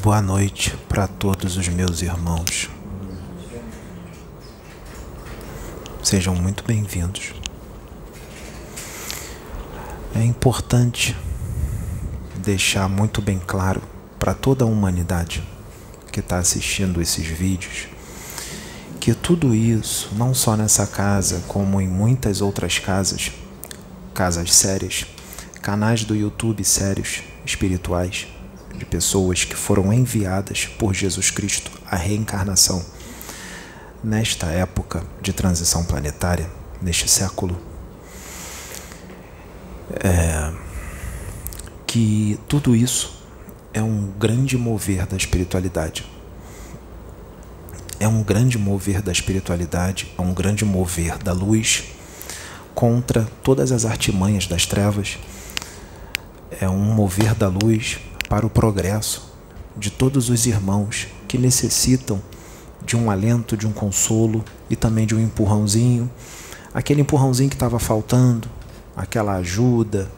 Boa noite para todos os meus irmãos. Sejam muito bem-vindos. É importante deixar muito bem claro para toda a humanidade que está assistindo esses vídeos que tudo isso, não só nessa casa, como em muitas outras casas, casas sérias, canais do YouTube sérios, espirituais, de pessoas que foram enviadas por Jesus Cristo à reencarnação nesta época de transição planetária, neste século, é, que tudo isso é um grande mover da espiritualidade. É um grande mover da espiritualidade, é um grande mover da luz contra todas as artimanhas das trevas. É um mover da luz para o progresso de todos os irmãos que necessitam de um alento, de um consolo e também de um empurrãozinho, aquele empurrãozinho que estava faltando, aquela ajuda,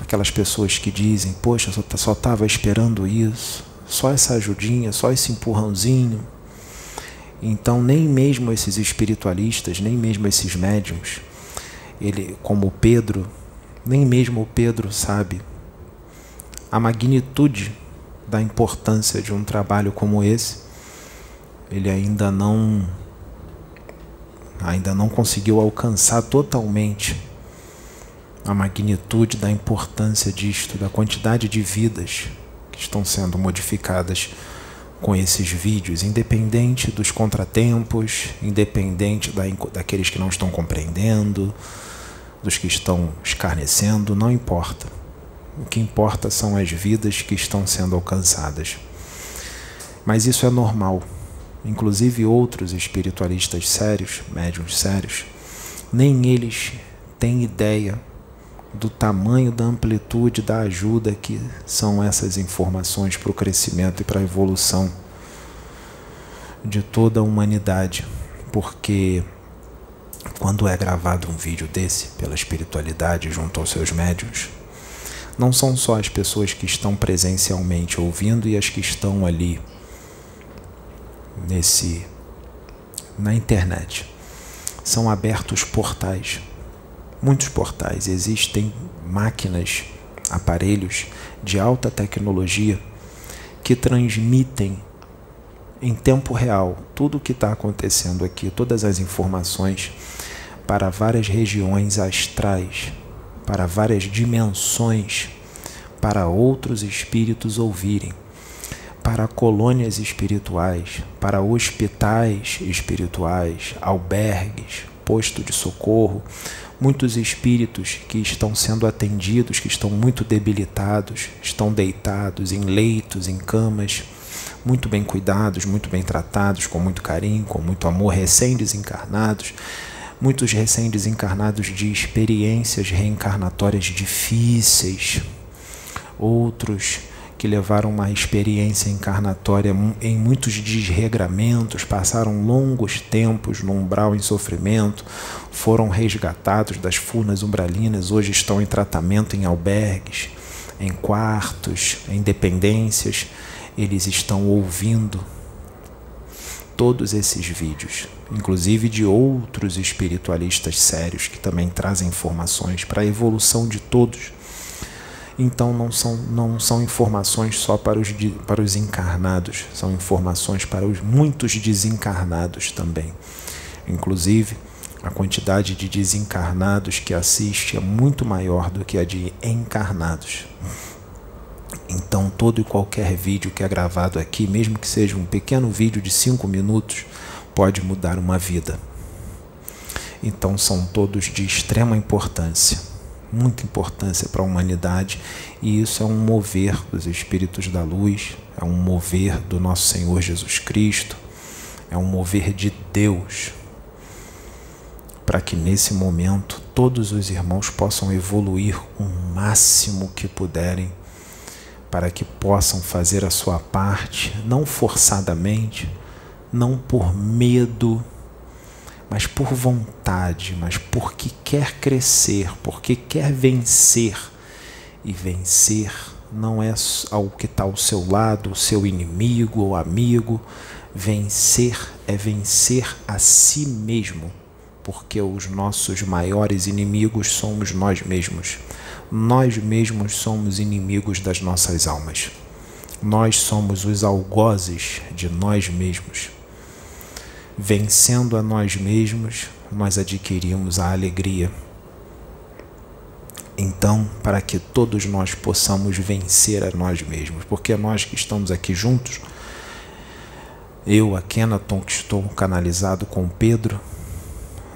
aquelas pessoas que dizem: Poxa, só estava esperando isso, só essa ajudinha, só esse empurrãozinho. Então, nem mesmo esses espiritualistas, nem mesmo esses médiums, ele, como Pedro, nem mesmo o Pedro sabe a magnitude da importância de um trabalho como esse ele ainda não ainda não conseguiu alcançar totalmente a magnitude da importância disto, da quantidade de vidas que estão sendo modificadas com esses vídeos, independente dos contratempos, independente da, daqueles que não estão compreendendo, dos que estão escarnecendo, não importa. O que importa são as vidas que estão sendo alcançadas. Mas isso é normal inclusive outros espiritualistas sérios, médiums sérios, nem eles têm ideia do tamanho da amplitude da ajuda que são essas informações para o crescimento e para a evolução de toda a humanidade, porque quando é gravado um vídeo desse pela espiritualidade junto aos seus médiums, não são só as pessoas que estão presencialmente ouvindo e as que estão ali nesse na internet. São abertos portais, muitos portais. Existem máquinas, aparelhos de alta tecnologia que transmitem em tempo real tudo o que está acontecendo aqui, todas as informações para várias regiões astrais, para várias dimensões, para outros espíritos ouvirem para colônias espirituais, para hospitais espirituais, albergues, posto de socorro, muitos espíritos que estão sendo atendidos, que estão muito debilitados, estão deitados em leitos, em camas, muito bem cuidados, muito bem tratados, com muito carinho, com muito amor, recém-desencarnados, muitos recém-desencarnados de experiências reencarnatórias difíceis, outros que levaram uma experiência encarnatória em muitos desregramentos, passaram longos tempos no umbral em sofrimento, foram resgatados das furnas umbralinas, hoje estão em tratamento em albergues, em quartos, em dependências. Eles estão ouvindo todos esses vídeos, inclusive de outros espiritualistas sérios que também trazem informações para a evolução de todos então não são, não são informações só para os, para os encarnados, são informações para os muitos desencarnados também. Inclusive, a quantidade de desencarnados que assiste é muito maior do que a de encarnados. Então, todo e qualquer vídeo que é gravado aqui, mesmo que seja um pequeno vídeo de cinco minutos, pode mudar uma vida. Então, são todos de extrema importância muita importância para a humanidade e isso é um mover dos espíritos da luz, é um mover do nosso Senhor Jesus Cristo, é um mover de Deus para que nesse momento todos os irmãos possam evoluir o máximo que puderem, para que possam fazer a sua parte, não forçadamente, não por medo mas por vontade, mas porque quer crescer, porque quer vencer. E vencer não é ao que está ao seu lado, o seu inimigo ou amigo. Vencer é vencer a si mesmo, porque os nossos maiores inimigos somos nós mesmos. Nós mesmos somos inimigos das nossas almas. Nós somos os algozes de nós mesmos. Vencendo a nós mesmos, nós adquirimos a alegria. Então, para que todos nós possamos vencer a nós mesmos, porque nós que estamos aqui juntos, eu, a Kenaton, que estou canalizado com Pedro,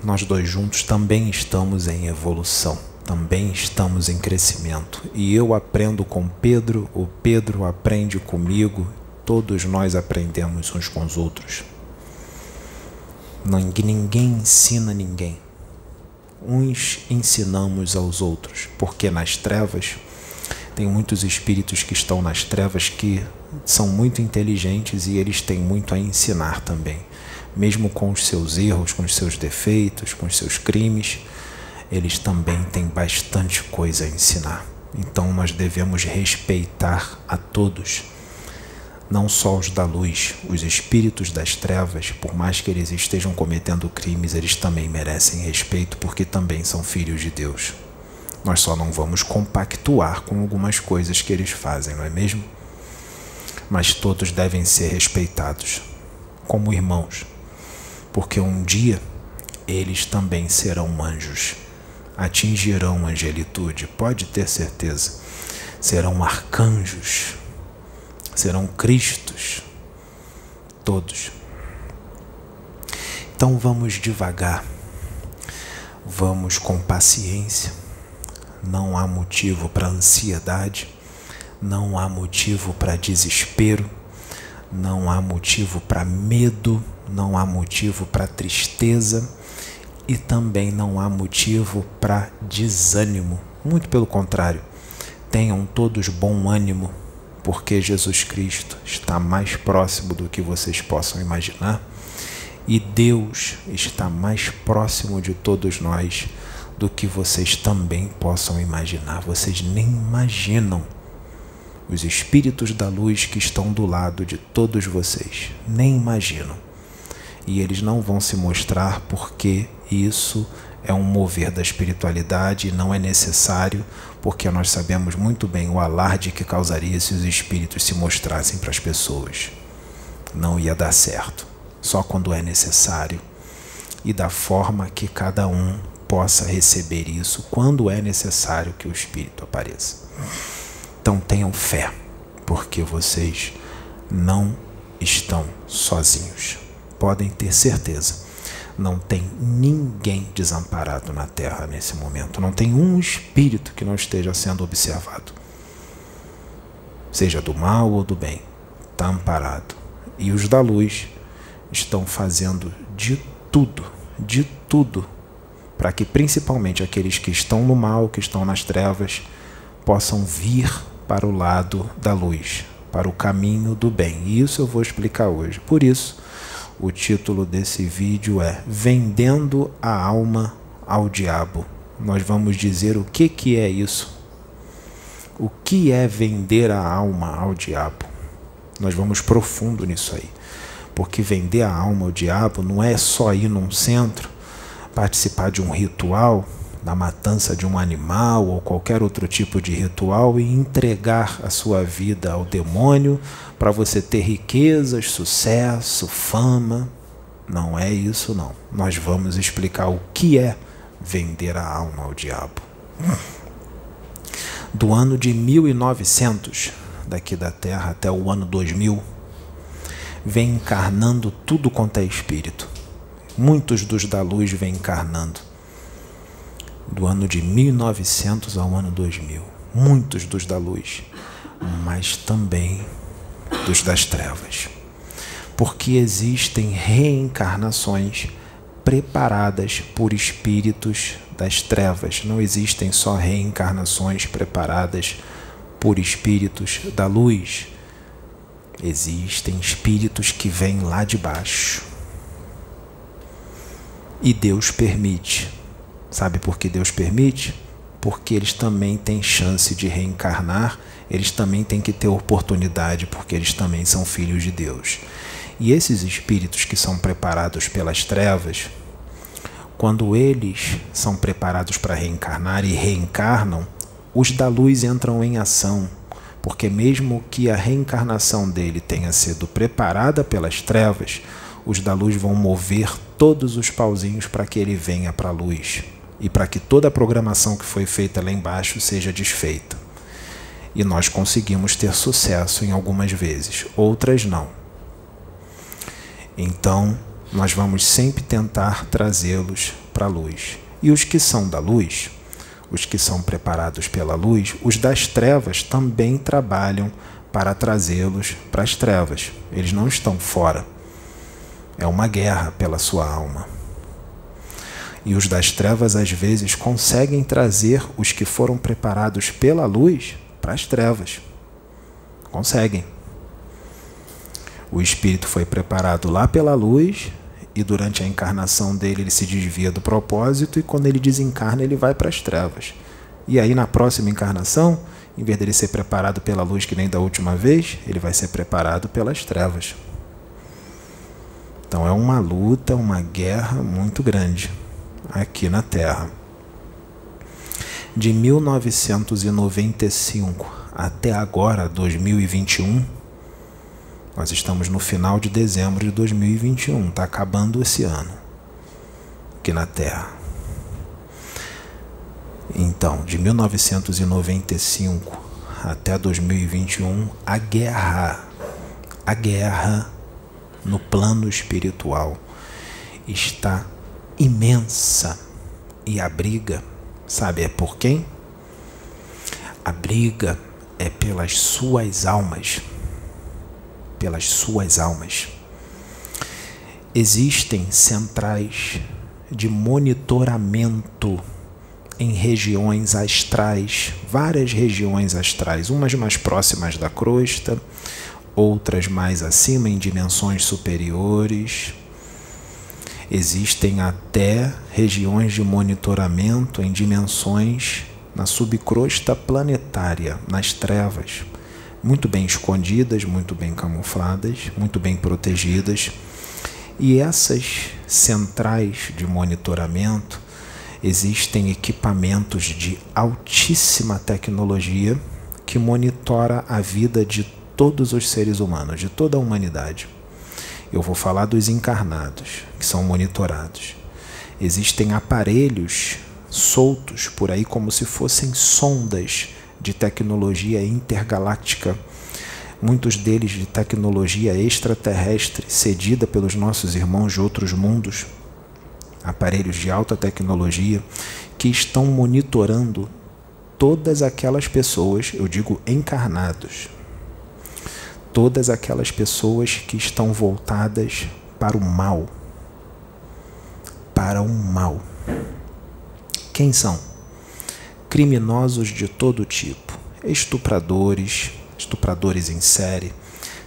nós dois juntos também estamos em evolução, também estamos em crescimento. E eu aprendo com Pedro, o Pedro aprende comigo, todos nós aprendemos uns com os outros. Ninguém ensina ninguém. Uns ensinamos aos outros, porque nas trevas tem muitos espíritos que estão nas trevas que são muito inteligentes e eles têm muito a ensinar também. Mesmo com os seus erros, com os seus defeitos, com os seus crimes, eles também têm bastante coisa a ensinar. Então nós devemos respeitar a todos não só os da luz, os espíritos das trevas, por mais que eles estejam cometendo crimes, eles também merecem respeito porque também são filhos de Deus. Nós só não vamos compactuar com algumas coisas que eles fazem, não é mesmo? Mas todos devem ser respeitados como irmãos, porque um dia eles também serão anjos, atingirão angelitude, pode ter certeza. Serão arcanjos, serão Cristos, todos. Então vamos devagar, vamos com paciência, não há motivo para ansiedade, não há motivo para desespero, não há motivo para medo, não há motivo para tristeza e também não há motivo para desânimo. Muito pelo contrário, tenham todos bom ânimo porque Jesus Cristo está mais próximo do que vocês possam imaginar e Deus está mais próximo de todos nós do que vocês também possam imaginar. Vocês nem imaginam os espíritos da luz que estão do lado de todos vocês, nem imaginam. E eles não vão se mostrar porque isso é um mover da espiritualidade e não é necessário, porque nós sabemos muito bem o alarde que causaria se os espíritos se mostrassem para as pessoas. Não ia dar certo, só quando é necessário e da forma que cada um possa receber isso quando é necessário que o espírito apareça. Então tenham fé, porque vocês não estão sozinhos. Podem ter certeza não tem ninguém desamparado na terra nesse momento. Não tem um espírito que não esteja sendo observado. Seja do mal ou do bem, está amparado. E os da luz estão fazendo de tudo, de tudo, para que principalmente aqueles que estão no mal, que estão nas trevas, possam vir para o lado da luz, para o caminho do bem. E isso eu vou explicar hoje. Por isso, o título desse vídeo é Vendendo a Alma ao Diabo. Nós vamos dizer o que, que é isso. O que é vender a alma ao diabo? Nós vamos profundo nisso aí. Porque vender a alma ao diabo não é só ir num centro, participar de um ritual, da matança de um animal ou qualquer outro tipo de ritual e entregar a sua vida ao demônio para você ter riquezas, sucesso, fama. Não é isso, não. Nós vamos explicar o que é vender a alma ao diabo. Do ano de 1900, daqui da Terra até o ano 2000, vem encarnando tudo quanto é espírito. Muitos dos da luz vêm encarnando. Do ano de 1900 ao ano 2000. Muitos dos da luz. Mas também dos das trevas. Porque existem reencarnações preparadas por espíritos das trevas. Não existem só reencarnações preparadas por espíritos da luz. Existem espíritos que vêm lá de baixo. E Deus permite. Sabe por que Deus permite? porque eles também têm chance de reencarnar, eles também têm que ter oportunidade, porque eles também são filhos de Deus. E esses espíritos que são preparados pelas trevas, quando eles são preparados para reencarnar e reencarnam, os da luz entram em ação, porque mesmo que a reencarnação dele tenha sido preparada pelas trevas, os da luz vão mover todos os pauzinhos para que ele venha para a luz e para que toda a programação que foi feita lá embaixo seja desfeita. E nós conseguimos ter sucesso em algumas vezes, outras não. Então, nós vamos sempre tentar trazê-los para a luz. E os que são da luz, os que são preparados pela luz, os das trevas também trabalham para trazê-los para as trevas. Eles não estão fora. É uma guerra pela sua alma. E os das trevas às vezes conseguem trazer os que foram preparados pela luz para as trevas. Conseguem. O espírito foi preparado lá pela luz e durante a encarnação dele ele se desvia do propósito e quando ele desencarna ele vai para as trevas. E aí na próxima encarnação, em vez dele ser preparado pela luz que nem da última vez, ele vai ser preparado pelas trevas. Então é uma luta, uma guerra muito grande aqui na Terra. De 1995 até agora, 2021, nós estamos no final de dezembro de 2021, está acabando esse ano aqui na Terra. Então, de 1995 até 2021, a guerra, a guerra no plano espiritual está imensa. E a briga, sabe, é por quem? A briga é pelas suas almas pelas suas almas. Existem centrais de monitoramento em regiões astrais, várias regiões astrais, umas mais próximas da crosta, outras mais acima em dimensões superiores. Existem até regiões de monitoramento em dimensões na subcrosta planetária, nas trevas muito bem escondidas, muito bem camufladas, muito bem protegidas. E essas centrais de monitoramento existem equipamentos de altíssima tecnologia que monitora a vida de todos os seres humanos, de toda a humanidade. Eu vou falar dos encarnados, que são monitorados. Existem aparelhos soltos por aí como se fossem sondas de tecnologia intergaláctica, muitos deles de tecnologia extraterrestre cedida pelos nossos irmãos de outros mundos, aparelhos de alta tecnologia que estão monitorando todas aquelas pessoas, eu digo encarnados, todas aquelas pessoas que estão voltadas para o mal. Para o mal. Quem são? criminosos de todo tipo, estupradores, estupradores em série,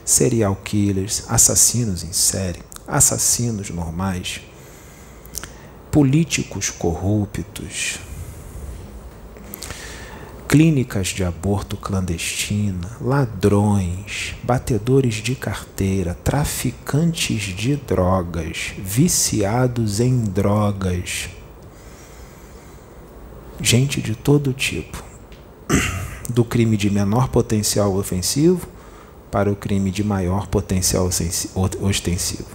serial killers, assassinos em série, assassinos normais, políticos corruptos, clínicas de aborto clandestina, ladrões, batedores de carteira, traficantes de drogas, viciados em drogas gente de todo tipo, do crime de menor potencial ofensivo para o crime de maior potencial ostensivo,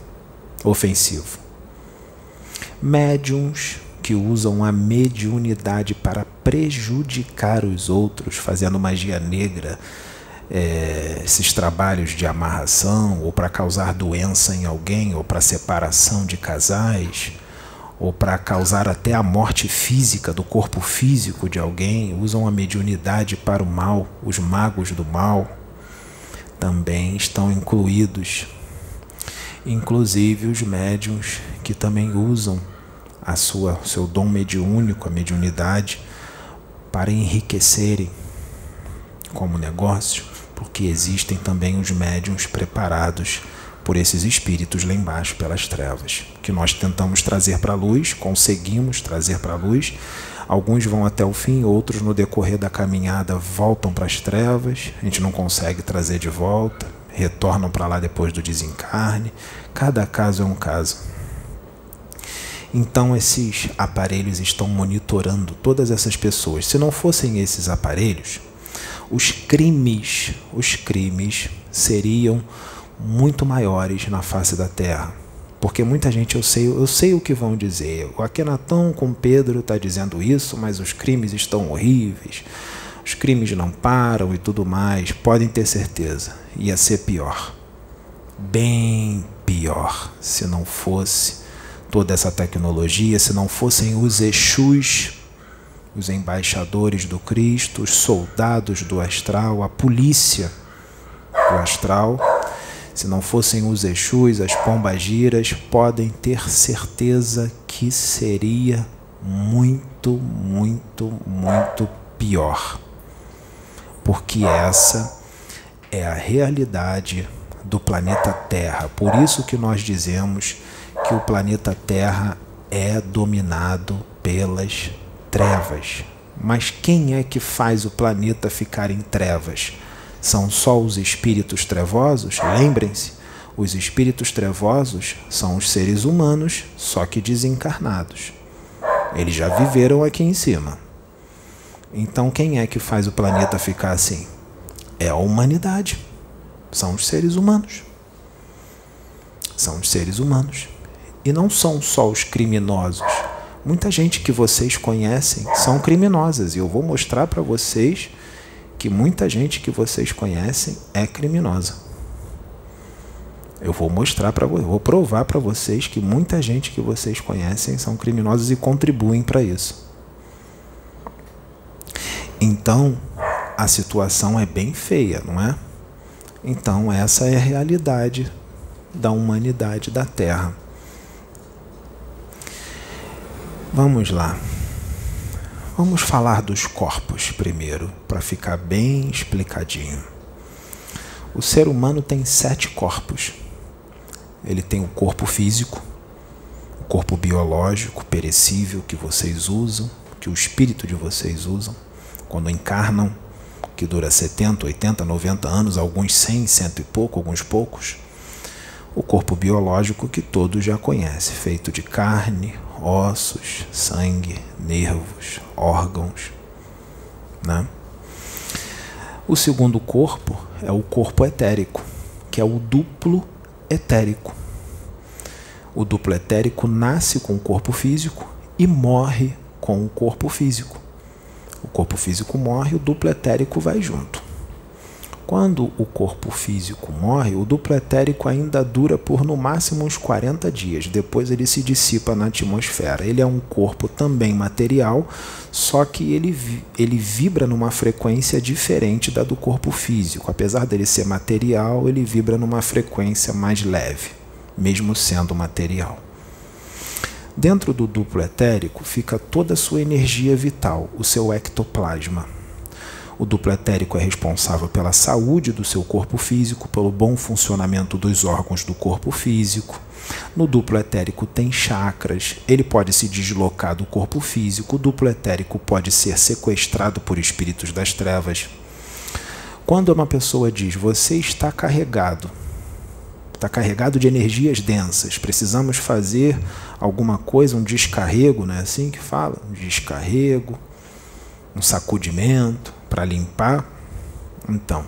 ofensivo. Médiums que usam a mediunidade para prejudicar os outros, fazendo magia negra, é, esses trabalhos de amarração, ou para causar doença em alguém, ou para separação de casais ou para causar até a morte física do corpo físico de alguém, usam a mediunidade para o mal, os magos do mal também estão incluídos, inclusive os médiums que também usam a sua seu dom mediúnico, a mediunidade para enriquecerem como negócio, porque existem também os médiums preparados por esses espíritos lá embaixo, pelas trevas, que nós tentamos trazer para a luz, conseguimos trazer para a luz. Alguns vão até o fim, outros no decorrer da caminhada voltam para as trevas, a gente não consegue trazer de volta, retornam para lá depois do desencarne. Cada caso é um caso. Então, esses aparelhos estão monitorando todas essas pessoas. Se não fossem esses aparelhos, os crimes, os crimes seriam muito maiores na face da terra. Porque muita gente, eu sei, eu sei o que vão dizer. O Akenatão com Pedro está dizendo isso, mas os crimes estão horríveis, os crimes não param e tudo mais. Podem ter certeza, ia ser pior. Bem pior se não fosse toda essa tecnologia, se não fossem os Exus, os embaixadores do Cristo, os soldados do astral, a polícia do astral se não fossem os Exus, as pombagiras, podem ter certeza que seria muito, muito, muito pior. Porque essa é a realidade do planeta Terra. Por isso que nós dizemos que o planeta Terra é dominado pelas trevas. Mas quem é que faz o planeta ficar em trevas? são só os espíritos trevosos? Lembrem-se, os espíritos trevosos são os seres humanos, só que desencarnados. Eles já viveram aqui em cima. Então, quem é que faz o planeta ficar assim? É a humanidade. São os seres humanos. São os seres humanos. E não são só os criminosos. Muita gente que vocês conhecem são criminosas. E eu vou mostrar para vocês que muita gente que vocês conhecem é criminosa. Eu vou mostrar para vocês, vou provar para vocês que muita gente que vocês conhecem são criminosos e contribuem para isso. Então, a situação é bem feia, não é? Então, essa é a realidade da humanidade da Terra. Vamos lá. Vamos falar dos corpos primeiro, para ficar bem explicadinho. O ser humano tem sete corpos. Ele tem o corpo físico, o corpo biológico, perecível, que vocês usam, que o espírito de vocês usam, quando encarnam, que dura 70, 80, 90 anos, alguns 100, cento e pouco, alguns poucos. O corpo biológico que todos já conhecem, feito de carne, ossos, sangue, nervos, órgãos. Né? O segundo corpo é o corpo etérico, que é o duplo etérico. O duplo etérico nasce com o corpo físico e morre com o corpo físico. O corpo físico morre, o duplo etérico vai junto. Quando o corpo físico morre, o duplo etérico ainda dura por no máximo uns 40 dias, depois ele se dissipa na atmosfera. Ele é um corpo também material, só que ele, ele vibra numa frequência diferente da do corpo físico. Apesar dele ser material, ele vibra numa frequência mais leve, mesmo sendo material. Dentro do duplo etérico fica toda a sua energia vital, o seu ectoplasma. O duplo etérico é responsável pela saúde do seu corpo físico, pelo bom funcionamento dos órgãos do corpo físico. No duplo etérico tem chakras, ele pode se deslocar do corpo físico, o duplo etérico pode ser sequestrado por espíritos das trevas. Quando uma pessoa diz você está carregado, está carregado de energias densas, precisamos fazer alguma coisa, um descarrego, não é assim que fala? Um descarrego, um sacudimento para limpar. Então,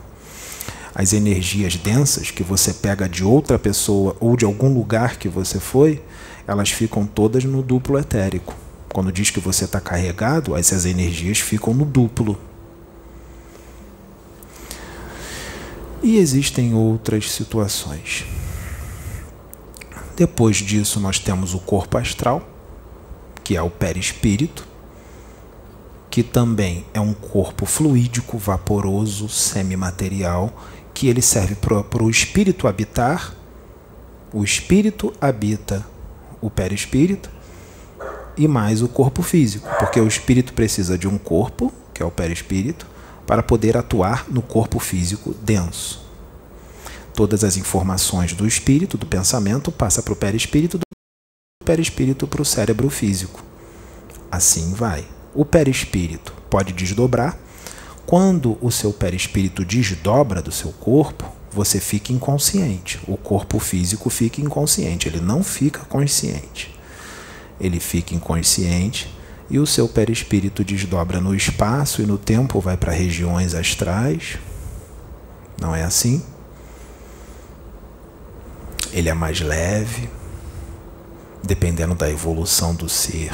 as energias densas que você pega de outra pessoa ou de algum lugar que você foi, elas ficam todas no duplo etérico. Quando diz que você está carregado, essas energias ficam no duplo. E existem outras situações. Depois disso, nós temos o corpo astral, que é o perispírito, que também é um corpo fluídico, vaporoso, semimaterial, que ele serve para o espírito habitar. O espírito habita o perispírito e mais o corpo físico, porque o espírito precisa de um corpo, que é o perispírito, para poder atuar no corpo físico denso. todas as informações do espírito, do pensamento, passa para o perispírito, do perispírito para o cérebro físico. Assim vai. O perispírito pode desdobrar. Quando o seu perispírito desdobra do seu corpo, você fica inconsciente. O corpo físico fica inconsciente, ele não fica consciente. Ele fica inconsciente e o seu perispírito desdobra no espaço e no tempo, vai para regiões astrais. Não é assim? Ele é mais leve, dependendo da evolução do ser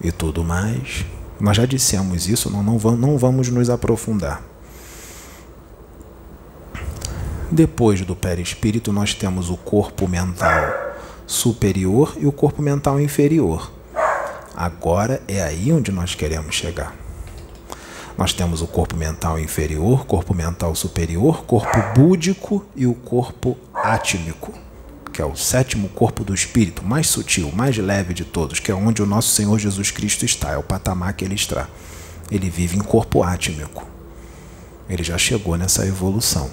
e tudo mais. Nós já dissemos isso, não, não, vamos, não vamos nos aprofundar. Depois do perispírito, nós temos o corpo mental superior e o corpo mental inferior. Agora é aí onde nós queremos chegar. Nós temos o corpo mental inferior, corpo mental superior, corpo búdico e o corpo átmico, que é o sétimo corpo do espírito, mais sutil, mais leve de todos, que é onde o nosso Senhor Jesus Cristo está, é o patamar que ele está. Ele vive em corpo átmico. Ele já chegou nessa evolução.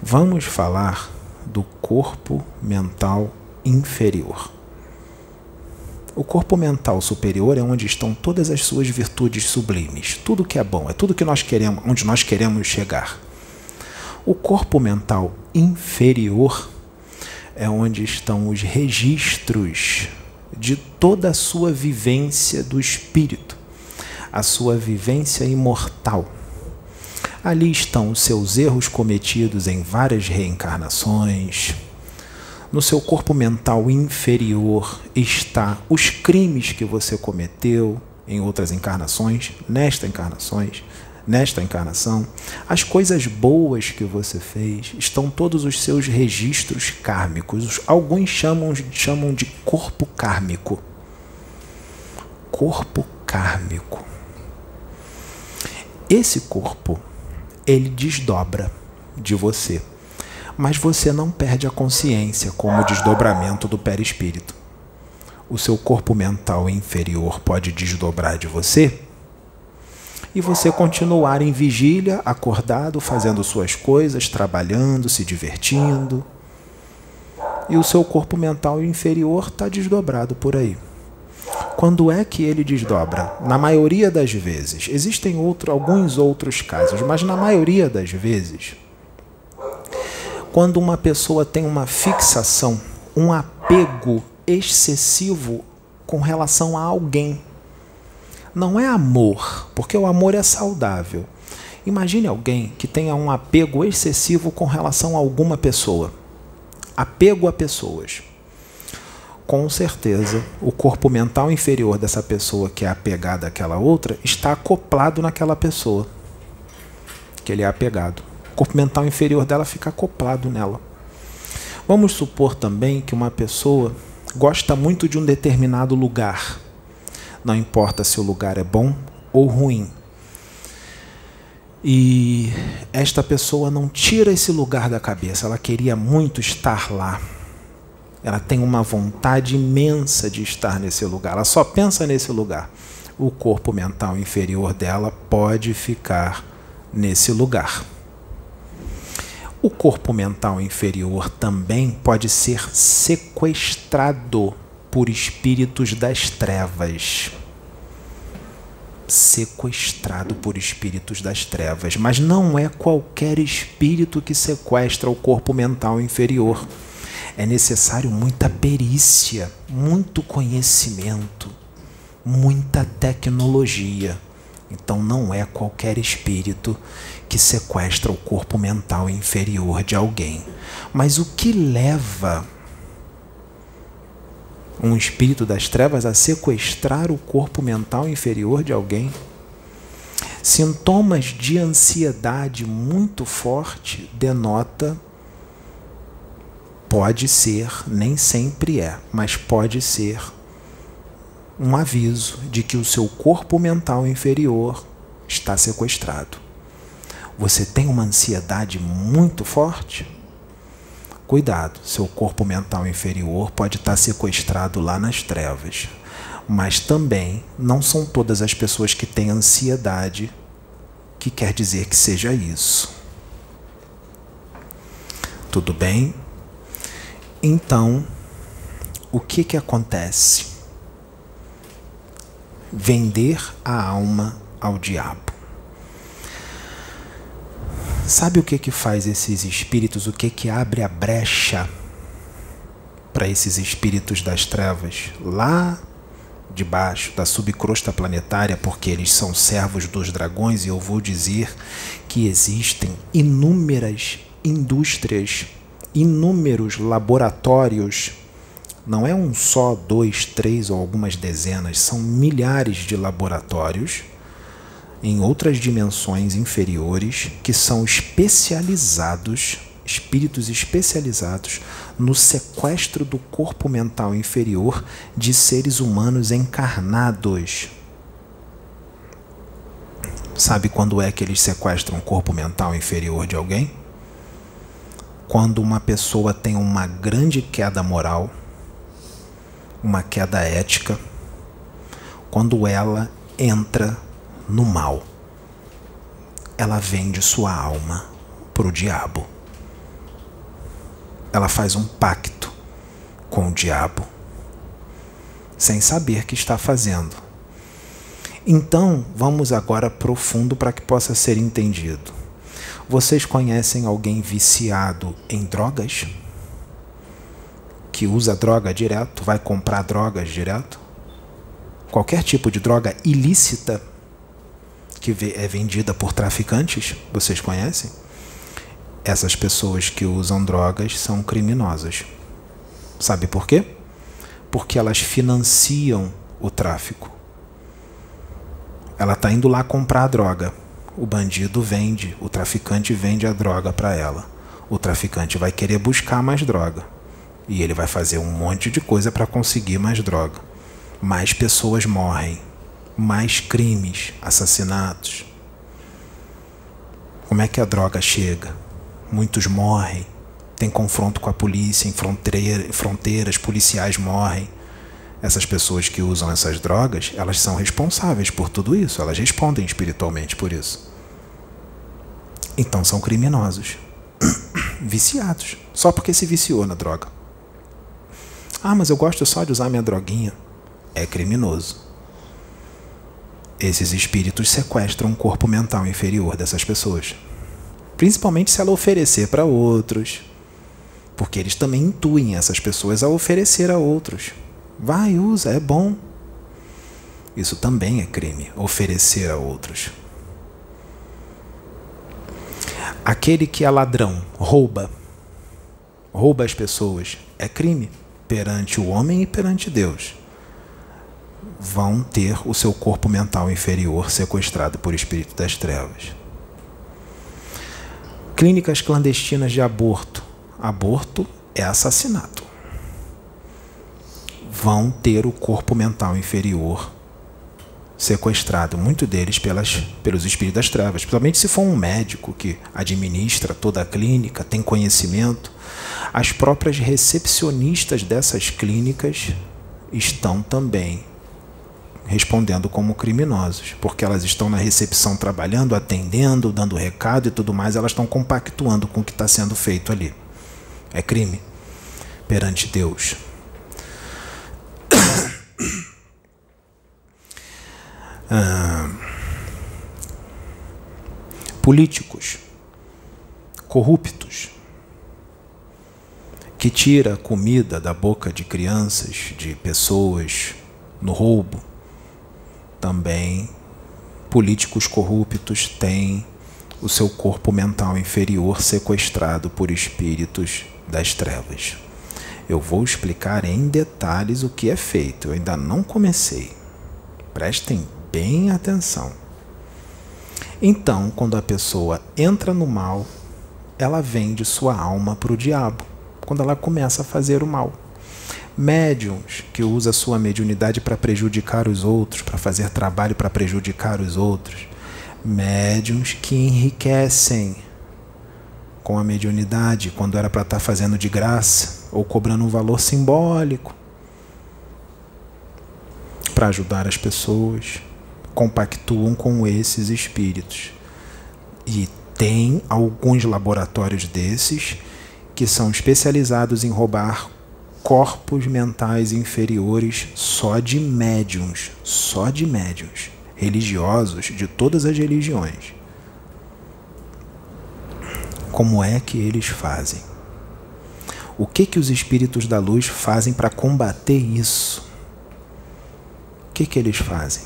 Vamos falar do corpo mental inferior. O corpo mental superior é onde estão todas as suas virtudes sublimes, tudo que é bom, é tudo que nós queremos, onde nós queremos chegar. O corpo mental inferior é onde estão os registros de toda a sua vivência do espírito, a sua vivência imortal. Ali estão os seus erros cometidos em várias reencarnações, no seu corpo mental inferior está os crimes que você cometeu em outras encarnações, nesta encarnações, nesta encarnação, as coisas boas que você fez, estão todos os seus registros kármicos. Alguns chamam, chamam de corpo kármico. Corpo kármico. Esse corpo, ele desdobra de você mas você não perde a consciência como o desdobramento do perispírito. O seu corpo mental inferior pode desdobrar de você e você continuar em vigília, acordado, fazendo suas coisas, trabalhando, se divertindo. E o seu corpo mental inferior está desdobrado por aí. Quando é que ele desdobra? Na maioria das vezes. Existem outro, alguns outros casos, mas na maioria das vezes, quando uma pessoa tem uma fixação, um apego excessivo com relação a alguém. Não é amor, porque o amor é saudável. Imagine alguém que tenha um apego excessivo com relação a alguma pessoa. Apego a pessoas. Com certeza, o corpo mental inferior dessa pessoa que é apegada àquela outra está acoplado naquela pessoa que ele é apegado. O corpo mental inferior dela fica acoplado nela. Vamos supor também que uma pessoa gosta muito de um determinado lugar. Não importa se o lugar é bom ou ruim. E esta pessoa não tira esse lugar da cabeça, ela queria muito estar lá. Ela tem uma vontade imensa de estar nesse lugar, ela só pensa nesse lugar. O corpo mental inferior dela pode ficar nesse lugar. O corpo mental inferior também pode ser sequestrado por espíritos das trevas. Sequestrado por espíritos das trevas. Mas não é qualquer espírito que sequestra o corpo mental inferior. É necessário muita perícia, muito conhecimento, muita tecnologia. Então não é qualquer espírito que sequestra o corpo mental inferior de alguém. Mas o que leva um espírito das trevas a sequestrar o corpo mental inferior de alguém? Sintomas de ansiedade muito forte denota pode ser, nem sempre é, mas pode ser um aviso de que o seu corpo mental inferior está sequestrado. Você tem uma ansiedade muito forte? Cuidado, seu corpo mental inferior pode estar sequestrado lá nas trevas. Mas também não são todas as pessoas que têm ansiedade que quer dizer que seja isso. Tudo bem? Então, o que que acontece? Vender a alma ao diabo. Sabe o que que faz esses espíritos? O que que abre a brecha para esses espíritos das trevas lá debaixo da subcrosta planetária, porque eles são servos dos dragões, e eu vou dizer que existem inúmeras indústrias, inúmeros laboratórios. Não é um só, dois, três ou algumas dezenas, são milhares de laboratórios em outras dimensões inferiores que são especializados, espíritos especializados no sequestro do corpo mental inferior de seres humanos encarnados. Sabe quando é que eles sequestram o corpo mental inferior de alguém? Quando uma pessoa tem uma grande queda moral, uma queda ética, quando ela entra no mal, ela vende sua alma para o diabo ela faz um pacto com o diabo, sem saber que está fazendo. Então, vamos agora profundo para que possa ser entendido. Vocês conhecem alguém viciado em drogas? Que usa droga direto, vai comprar drogas direto? Qualquer tipo de droga ilícita que é vendida por traficantes, vocês conhecem? essas pessoas que usam drogas são criminosas. Sabe por quê? Porque elas financiam o tráfico. Ela está indo lá comprar a droga. O bandido vende, o traficante vende a droga para ela. O traficante vai querer buscar mais droga. E ele vai fazer um monte de coisa para conseguir mais droga. Mais pessoas morrem. Mais crimes, assassinatos. Como é que a droga chega? muitos morrem. Tem confronto com a polícia em fronteira, fronteiras, policiais morrem. Essas pessoas que usam essas drogas, elas são responsáveis por tudo isso, elas respondem espiritualmente por isso. Então são criminosos, viciados, só porque se viciou na droga. Ah, mas eu gosto só de usar minha droguinha. É criminoso. Esses espíritos sequestram o corpo mental inferior dessas pessoas principalmente se ela oferecer para outros, porque eles também intuem essas pessoas a oferecer a outros. Vai, usa, é bom. Isso também é crime, oferecer a outros. Aquele que é ladrão, rouba, rouba as pessoas, é crime perante o homem e perante Deus. Vão ter o seu corpo mental inferior sequestrado por espírito das trevas. Clínicas clandestinas de aborto. Aborto é assassinato. Vão ter o corpo mental inferior sequestrado, muito deles pelas, pelos espíritos das trevas, principalmente se for um médico que administra toda a clínica, tem conhecimento. As próprias recepcionistas dessas clínicas estão também respondendo como criminosos, porque elas estão na recepção trabalhando, atendendo, dando recado e tudo mais, elas estão compactuando com o que está sendo feito ali. É crime perante Deus. Ah, políticos corruptos que tira comida da boca de crianças, de pessoas no roubo, também políticos corruptos têm o seu corpo mental inferior sequestrado por espíritos das trevas. Eu vou explicar em detalhes o que é feito, eu ainda não comecei. Prestem bem atenção. Então, quando a pessoa entra no mal, ela vende sua alma para o diabo, quando ela começa a fazer o mal médiums que usa sua mediunidade para prejudicar os outros, para fazer trabalho para prejudicar os outros, médiums que enriquecem com a mediunidade quando era para estar tá fazendo de graça ou cobrando um valor simbólico para ajudar as pessoas, compactuam com esses espíritos. E tem alguns laboratórios desses que que são especializados em roubar corpos mentais inferiores só de médiums, só de médiums, religiosos de todas as religiões. Como é que eles fazem? O que que os espíritos da luz fazem para combater isso? O que que eles fazem?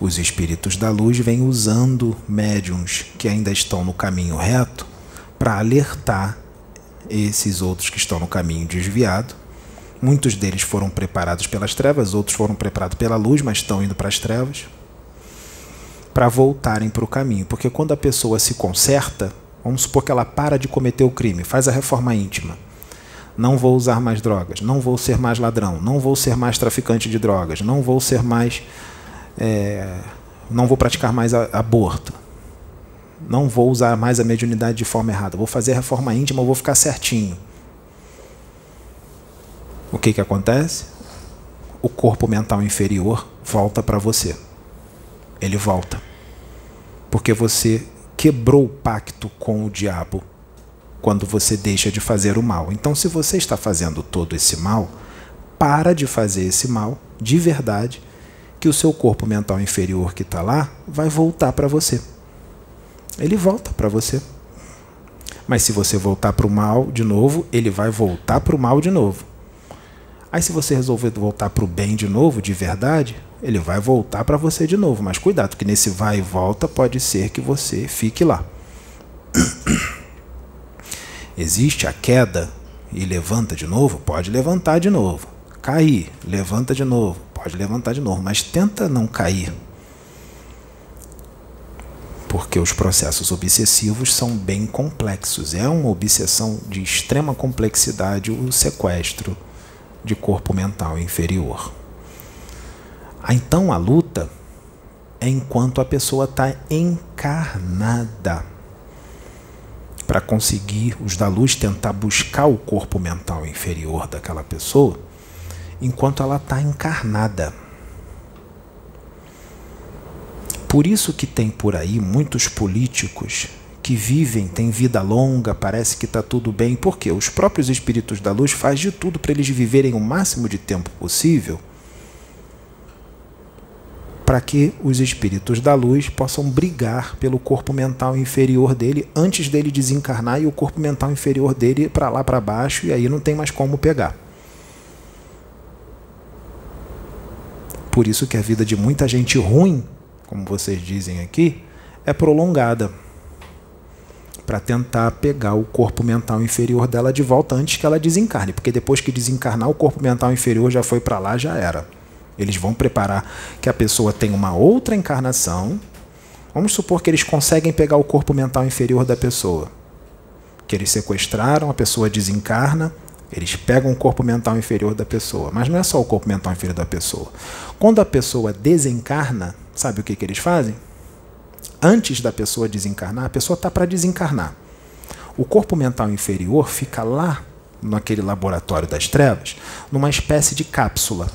Os espíritos da luz vêm usando médiums que ainda estão no caminho reto para alertar esses outros que estão no caminho desviado. Muitos deles foram preparados pelas trevas, outros foram preparados pela luz, mas estão indo para as trevas, para voltarem para o caminho. Porque quando a pessoa se conserta, vamos supor que ela para de cometer o crime, faz a reforma íntima. Não vou usar mais drogas, não vou ser mais ladrão, não vou ser mais traficante de drogas, não vou ser mais. É, não vou praticar mais aborto não vou usar mais a mediunidade de forma errada, vou fazer a reforma íntima, vou ficar certinho. O que, que acontece? O corpo mental inferior volta para você. Ele volta. Porque você quebrou o pacto com o diabo quando você deixa de fazer o mal. Então, se você está fazendo todo esse mal, para de fazer esse mal de verdade, que o seu corpo mental inferior que está lá vai voltar para você ele volta para você. Mas se você voltar para o mal de novo, ele vai voltar para o mal de novo. Aí se você resolver voltar para o bem de novo, de verdade, ele vai voltar para você de novo. Mas cuidado, que nesse vai e volta pode ser que você fique lá. Existe a queda e levanta de novo? Pode levantar de novo. Cair, levanta de novo. Pode levantar de novo, mas tenta não cair porque os processos obsessivos são bem complexos. É uma obsessão de extrema complexidade o sequestro de corpo mental inferior. Ah, então a luta é enquanto a pessoa está encarnada. Para conseguir os da luz tentar buscar o corpo mental inferior daquela pessoa, enquanto ela está encarnada. Por isso que tem por aí muitos políticos que vivem, têm vida longa, parece que está tudo bem, porque os próprios espíritos da luz fazem de tudo para eles viverem o máximo de tempo possível, para que os espíritos da luz possam brigar pelo corpo mental inferior dele antes dele desencarnar e o corpo mental inferior dele para lá para baixo e aí não tem mais como pegar. Por isso que a vida de muita gente ruim como vocês dizem aqui, é prolongada para tentar pegar o corpo mental inferior dela de volta antes que ela desencarne, porque depois que desencarnar, o corpo mental inferior já foi para lá, já era. Eles vão preparar que a pessoa tenha uma outra encarnação. Vamos supor que eles conseguem pegar o corpo mental inferior da pessoa. Que eles sequestraram, a pessoa desencarna, eles pegam o corpo mental inferior da pessoa. Mas não é só o corpo mental inferior da pessoa. Quando a pessoa desencarna, Sabe o que, que eles fazem? Antes da pessoa desencarnar, a pessoa está para desencarnar. O corpo mental inferior fica lá, naquele laboratório das trevas, numa espécie de cápsula.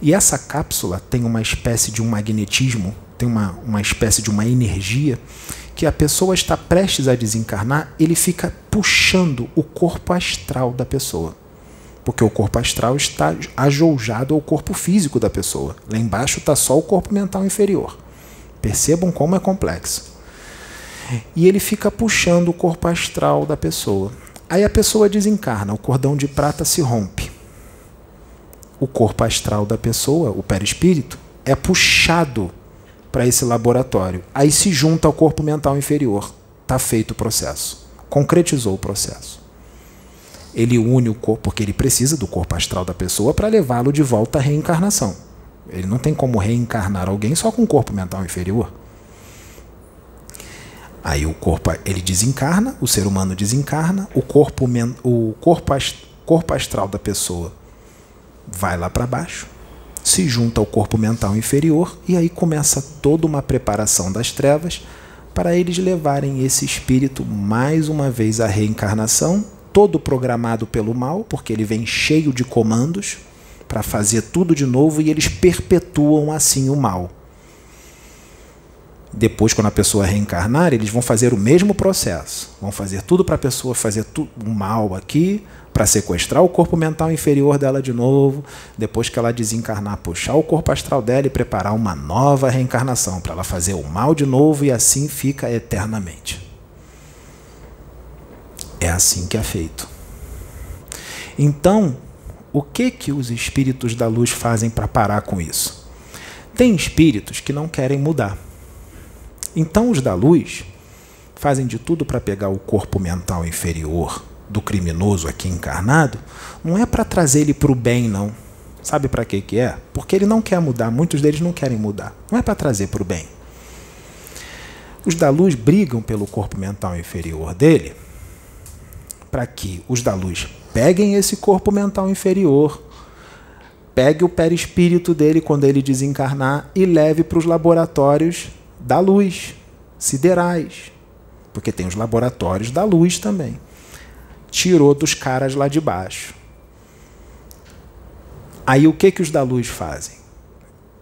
E essa cápsula tem uma espécie de um magnetismo, tem uma, uma espécie de uma energia que a pessoa está prestes a desencarnar, ele fica puxando o corpo astral da pessoa porque o corpo astral está ajoujado ao corpo físico da pessoa. Lá embaixo está só o corpo mental inferior. Percebam como é complexo. E ele fica puxando o corpo astral da pessoa. Aí a pessoa desencarna, o cordão de prata se rompe. O corpo astral da pessoa, o perispírito, é puxado para esse laboratório. Aí se junta ao corpo mental inferior. Está feito o processo. Concretizou o processo ele une o corpo, porque ele precisa do corpo astral da pessoa para levá-lo de volta à reencarnação. Ele não tem como reencarnar alguém só com o corpo mental inferior. Aí o corpo ele desencarna, o ser humano desencarna, o corpo o corpo, corpo astral da pessoa vai lá para baixo, se junta ao corpo mental inferior e aí começa toda uma preparação das trevas para eles levarem esse espírito mais uma vez à reencarnação todo programado pelo mal, porque ele vem cheio de comandos para fazer tudo de novo e eles perpetuam assim o mal. Depois, quando a pessoa reencarnar, eles vão fazer o mesmo processo. Vão fazer tudo para a pessoa fazer tudo mal aqui, para sequestrar o corpo mental inferior dela de novo, depois que ela desencarnar, puxar o corpo astral dela e preparar uma nova reencarnação para ela fazer o mal de novo e assim fica eternamente. É assim que é feito. Então, o que que os espíritos da luz fazem para parar com isso? Tem espíritos que não querem mudar. Então, os da luz fazem de tudo para pegar o corpo mental inferior do criminoso aqui encarnado, não é para trazer ele para o bem, não. Sabe para que que é? Porque ele não quer mudar, muitos deles não querem mudar. Não é para trazer para o bem. Os da luz brigam pelo corpo mental inferior dele para que os da luz peguem esse corpo mental inferior, pegue o perispírito dele quando ele desencarnar e leve para os laboratórios da luz, siderais, porque tem os laboratórios da luz também tirou dos caras lá de baixo. Aí o que que os da luz fazem?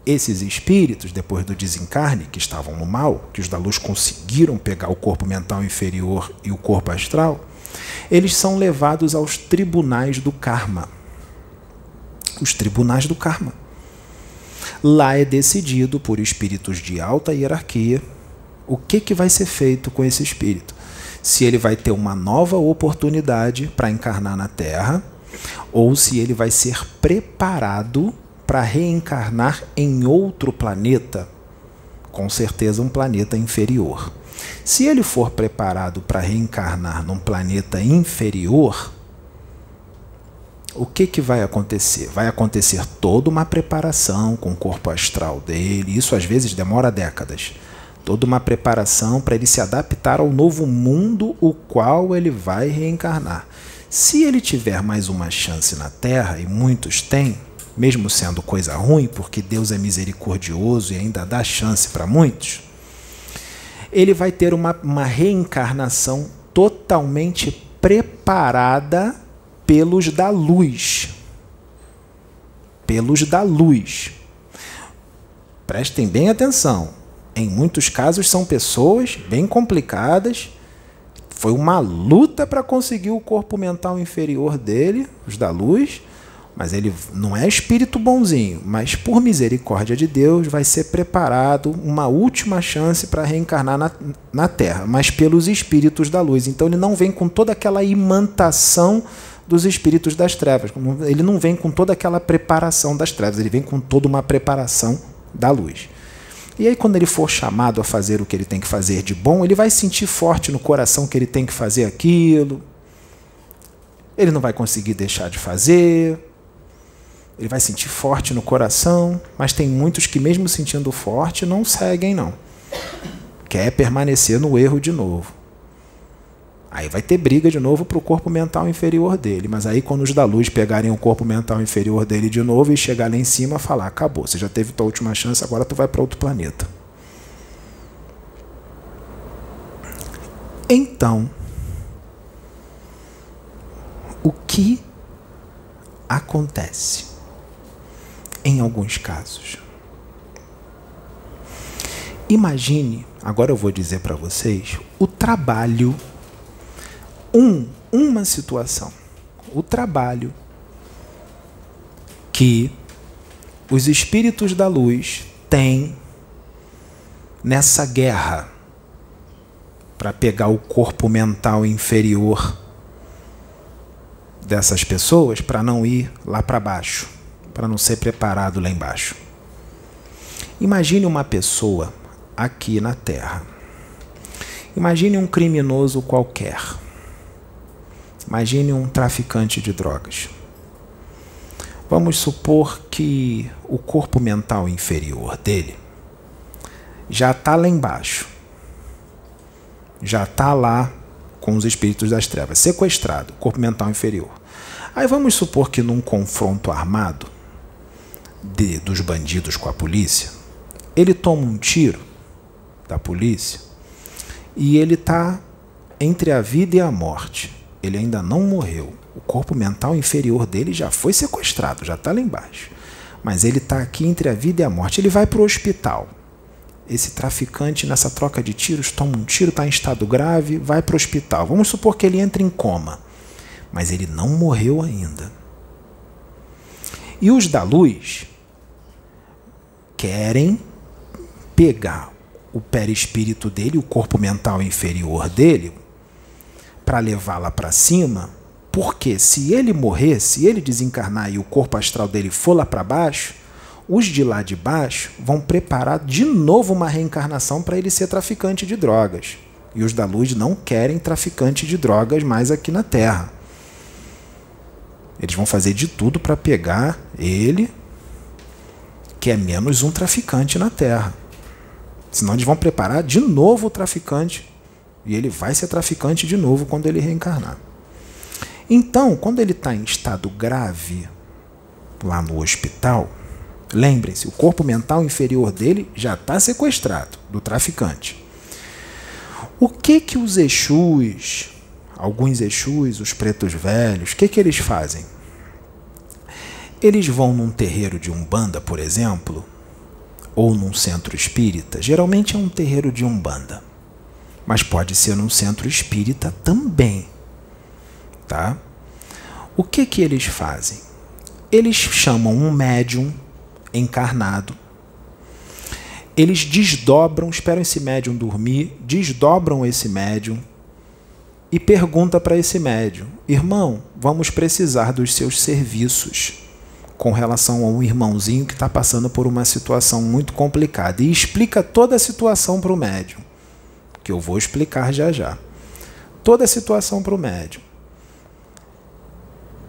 Esses espíritos, depois do desencarne, que estavam no mal, que os da luz conseguiram pegar o corpo mental inferior e o corpo astral, eles são levados aos tribunais do karma. Os tribunais do karma. Lá é decidido por espíritos de alta hierarquia o que, que vai ser feito com esse espírito se ele vai ter uma nova oportunidade para encarnar na Terra ou se ele vai ser preparado para reencarnar em outro planeta, com certeza um planeta inferior. Se ele for preparado para reencarnar num planeta inferior, o que, que vai acontecer? Vai acontecer toda uma preparação com o corpo astral dele, isso às vezes demora décadas toda uma preparação para ele se adaptar ao novo mundo o qual ele vai reencarnar. Se ele tiver mais uma chance na Terra, e muitos têm, mesmo sendo coisa ruim, porque Deus é misericordioso e ainda dá chance para muitos, ele vai ter uma, uma reencarnação totalmente preparada pelos da luz. Pelos da luz. Prestem bem atenção em muitos casos são pessoas bem complicadas. Foi uma luta para conseguir o corpo mental inferior dele, os da luz, mas ele não é espírito bonzinho, mas por misericórdia de Deus vai ser preparado uma última chance para reencarnar na, na Terra, mas pelos espíritos da luz. Então ele não vem com toda aquela imantação dos espíritos das trevas, ele não vem com toda aquela preparação das trevas, ele vem com toda uma preparação da luz. E aí, quando ele for chamado a fazer o que ele tem que fazer de bom, ele vai sentir forte no coração que ele tem que fazer aquilo. Ele não vai conseguir deixar de fazer. Ele vai sentir forte no coração, mas tem muitos que, mesmo sentindo forte, não seguem, não. Quer permanecer no erro de novo. Aí vai ter briga de novo para o corpo mental inferior dele. Mas aí, quando os da luz pegarem o corpo mental inferior dele de novo e chegar lá em cima, falar: acabou, você já teve tua última chance, agora tu vai para outro planeta. Então, o que acontece em alguns casos? Imagine, agora eu vou dizer para vocês, o trabalho um, uma situação, o trabalho que os espíritos da luz têm nessa guerra para pegar o corpo mental inferior dessas pessoas para não ir lá para baixo, para não ser preparado lá embaixo. Imagine uma pessoa aqui na Terra. Imagine um criminoso qualquer Imagine um traficante de drogas. Vamos supor que o corpo mental inferior dele já está lá embaixo, já está lá com os espíritos das trevas, sequestrado, corpo mental inferior. Aí vamos supor que num confronto armado de, dos bandidos com a polícia, ele toma um tiro da polícia e ele está entre a vida e a morte ele ainda não morreu. O corpo mental inferior dele já foi sequestrado, já está lá embaixo. Mas ele está aqui entre a vida e a morte. Ele vai para o hospital. esse traficante nessa troca de tiros toma um tiro, está em estado grave, vai para o hospital. Vamos supor que ele entre em coma, mas ele não morreu ainda. E os da luz querem pegar o perispírito dele, o corpo mental inferior dele, para levá-la para cima, porque se ele morrer, se ele desencarnar e o corpo astral dele for lá para baixo, os de lá de baixo vão preparar de novo uma reencarnação para ele ser traficante de drogas. E os da luz não querem traficante de drogas mais aqui na Terra. Eles vão fazer de tudo para pegar ele, que é menos um traficante na Terra. Senão eles vão preparar de novo o traficante. E ele vai ser traficante de novo quando ele reencarnar. Então, quando ele está em estado grave lá no hospital, lembrem-se, o corpo mental inferior dele já está sequestrado do traficante. O que que os Exus, alguns Exus, os pretos velhos, o que que eles fazem? Eles vão num terreiro de Umbanda, por exemplo, ou num centro espírita, geralmente é um terreiro de Umbanda, mas pode ser num centro espírita também, tá? O que que eles fazem? Eles chamam um médium encarnado. Eles desdobram, esperam esse médium dormir, desdobram esse médium e pergunta para esse médium: "Irmão, vamos precisar dos seus serviços." Com relação a um irmãozinho que está passando por uma situação muito complicada. E explica toda a situação para o médium, que eu vou explicar já já. Toda a situação para o médium.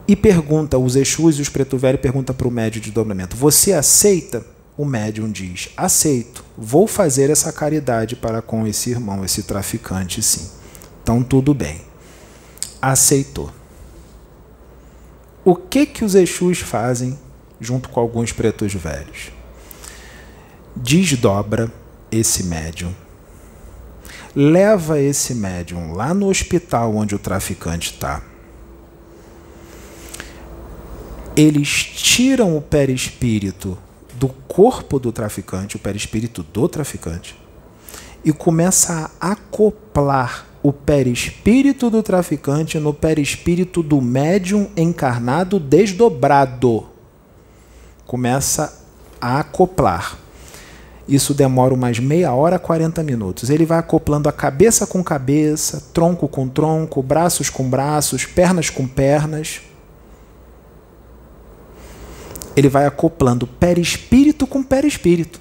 E pergunta, os Exus e os Preto Velho pergunta para o médium de dobramento: Você aceita? O médium diz: Aceito, vou fazer essa caridade para com esse irmão, esse traficante, sim. Então tudo bem. Aceitou. O que que os Exus fazem junto com alguns pretos velhos? Desdobra esse médium. Leva esse médium lá no hospital onde o traficante está. Eles tiram o perispírito do corpo do traficante, o perispírito do traficante, e começa a acoplar o perispírito do traficante no perispírito do médium encarnado desdobrado. Começa a acoplar. Isso demora umas meia hora, 40 minutos. Ele vai acoplando a cabeça com cabeça, tronco com tronco, braços com braços, pernas com pernas. Ele vai acoplando perispírito com perispírito.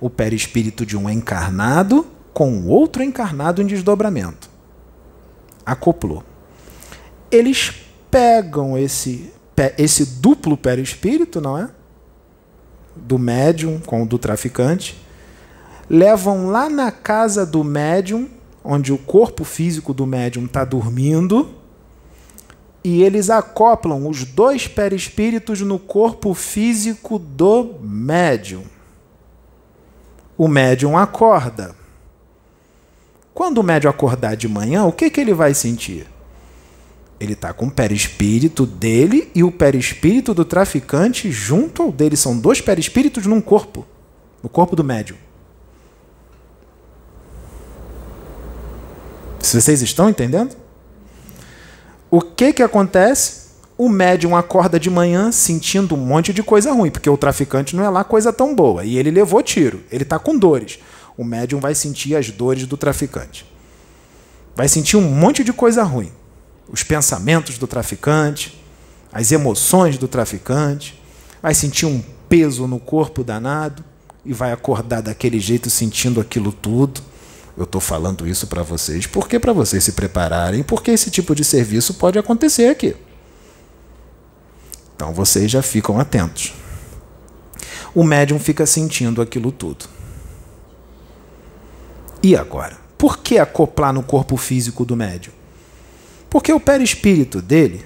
O perispírito de um encarnado com outro encarnado em desdobramento. Acoplou. Eles pegam esse, esse duplo perispírito, não é? Do médium com o do traficante, levam lá na casa do médium, onde o corpo físico do médium está dormindo, e eles acoplam os dois perispíritos no corpo físico do médium. O médium acorda quando o médio acordar de manhã, o que, que ele vai sentir? Ele está com o perispírito dele e o perispírito do traficante junto ao dele. São dois perispíritos num corpo, no corpo do médium. Se vocês estão entendendo? O que, que acontece? O médium acorda de manhã sentindo um monte de coisa ruim, porque o traficante não é lá coisa tão boa. E ele levou tiro, ele está com dores o médium vai sentir as dores do traficante. Vai sentir um monte de coisa ruim. Os pensamentos do traficante, as emoções do traficante, vai sentir um peso no corpo danado e vai acordar daquele jeito sentindo aquilo tudo. Eu estou falando isso para vocês porque para vocês se prepararem, porque esse tipo de serviço pode acontecer aqui. Então vocês já ficam atentos. O médium fica sentindo aquilo tudo. E agora? Por que acoplar no corpo físico do médium? Porque o perispírito dele,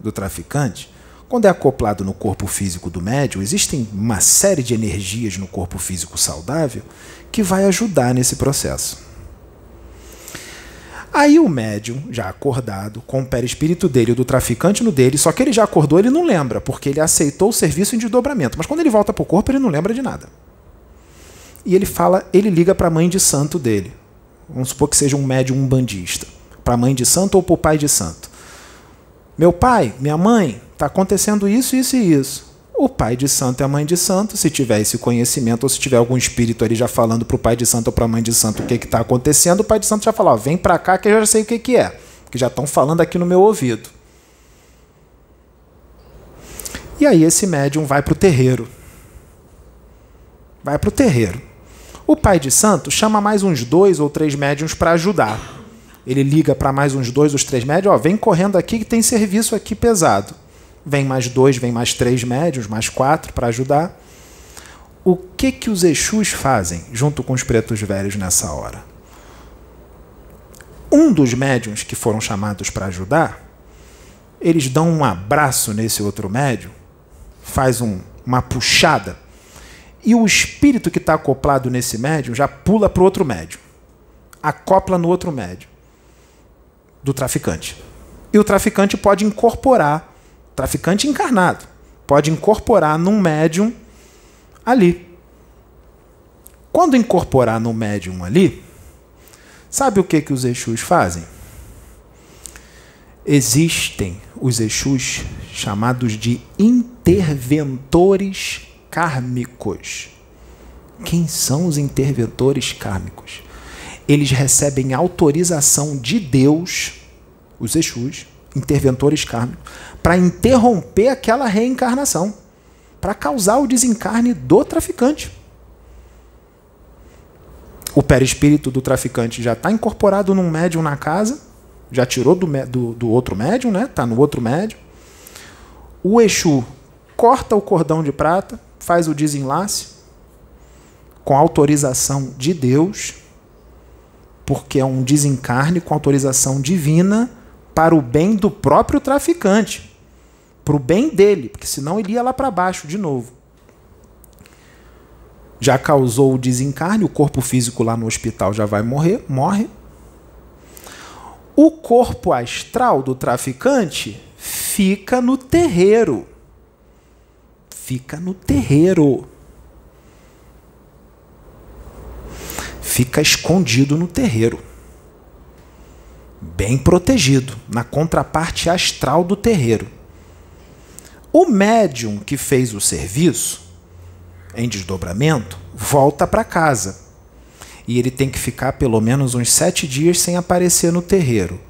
do traficante, quando é acoplado no corpo físico do médium, existem uma série de energias no corpo físico saudável que vai ajudar nesse processo. Aí o médium, já acordado, com o perispírito dele do traficante no dele, só que ele já acordou, ele não lembra, porque ele aceitou o serviço em desdobramento. Mas quando ele volta para o corpo, ele não lembra de nada. E ele fala, ele liga para a mãe de santo dele. Vamos supor que seja um médium umbandista. Para a mãe de santo ou para o pai de santo. Meu pai, minha mãe, está acontecendo isso, isso e isso. O pai de santo e a mãe de santo, se tiver esse conhecimento, ou se tiver algum espírito ali já falando para o pai de santo ou para a mãe de santo o que está acontecendo, o pai de santo já fala: ó, vem para cá que eu já sei o que, que é. Que já estão falando aqui no meu ouvido. E aí esse médium vai para o terreiro. Vai para o terreiro. O pai de santo chama mais uns dois ou três médiums para ajudar. Ele liga para mais uns dois ou três médiums, ó, vem correndo aqui que tem serviço aqui pesado. Vem mais dois, vem mais três médiums, mais quatro para ajudar. O que que os Exus fazem junto com os pretos velhos nessa hora? Um dos médiums que foram chamados para ajudar, eles dão um abraço nesse outro médium, faz um, uma puxada e o espírito que está acoplado nesse médium já pula para o outro médium. Acopla no outro médium do traficante. E o traficante pode incorporar, traficante encarnado, pode incorporar num médium ali. Quando incorporar no médium ali, sabe o que, que os Exus fazem? Existem os Exus chamados de interventores kármicos. Quem são os interventores kármicos? Eles recebem autorização de Deus, os Exus, interventores kármicos, para interromper aquela reencarnação, para causar o desencarne do traficante. O perispírito do traficante já está incorporado num médium na casa, já tirou do, do, do outro médium, né? Está no outro médium. O Exu corta o cordão de prata, faz o desenlace com autorização de Deus, porque é um desencarne com autorização divina para o bem do próprio traficante, para o bem dele, porque senão ele ia lá para baixo de novo. Já causou o desencarne, o corpo físico lá no hospital já vai morrer, morre. O corpo astral do traficante fica no terreiro fica no terreiro. Fica escondido no terreiro. Bem protegido, na contraparte astral do terreiro. O médium que fez o serviço, em desdobramento, volta para casa. E ele tem que ficar pelo menos uns sete dias sem aparecer no terreiro.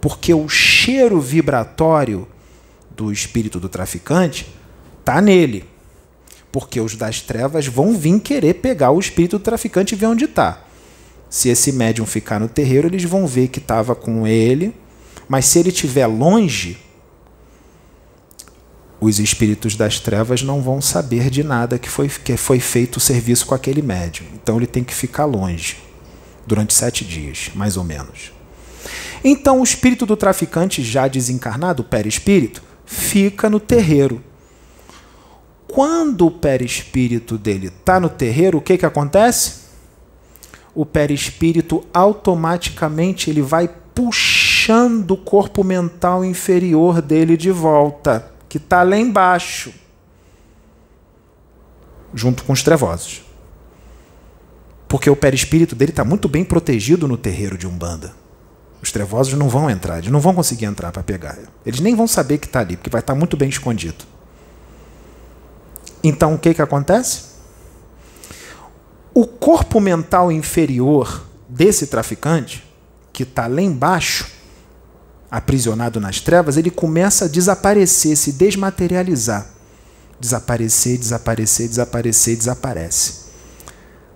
Porque o cheiro vibratório do espírito do traficante Está nele. Porque os das trevas vão vir querer pegar o espírito do traficante e ver onde está. Se esse médium ficar no terreiro, eles vão ver que estava com ele. Mas se ele estiver longe, os espíritos das trevas não vão saber de nada que foi, que foi feito o serviço com aquele médium. Então ele tem que ficar longe durante sete dias, mais ou menos. Então o espírito do traficante já desencarnado, o perispírito, fica no terreiro. Quando o perispírito dele está no terreiro, o que, que acontece? O perispírito automaticamente ele vai puxando o corpo mental inferior dele de volta, que está lá embaixo, junto com os trevosos. Porque o perispírito dele está muito bem protegido no terreiro de Umbanda. Os trevosos não vão entrar, eles não vão conseguir entrar para pegar. Eles nem vão saber que está ali, porque vai estar tá muito bem escondido. Então o que, que acontece? O corpo mental inferior desse traficante, que está lá embaixo, aprisionado nas trevas, ele começa a desaparecer, se desmaterializar. Desaparecer, desaparecer, desaparecer, desaparece.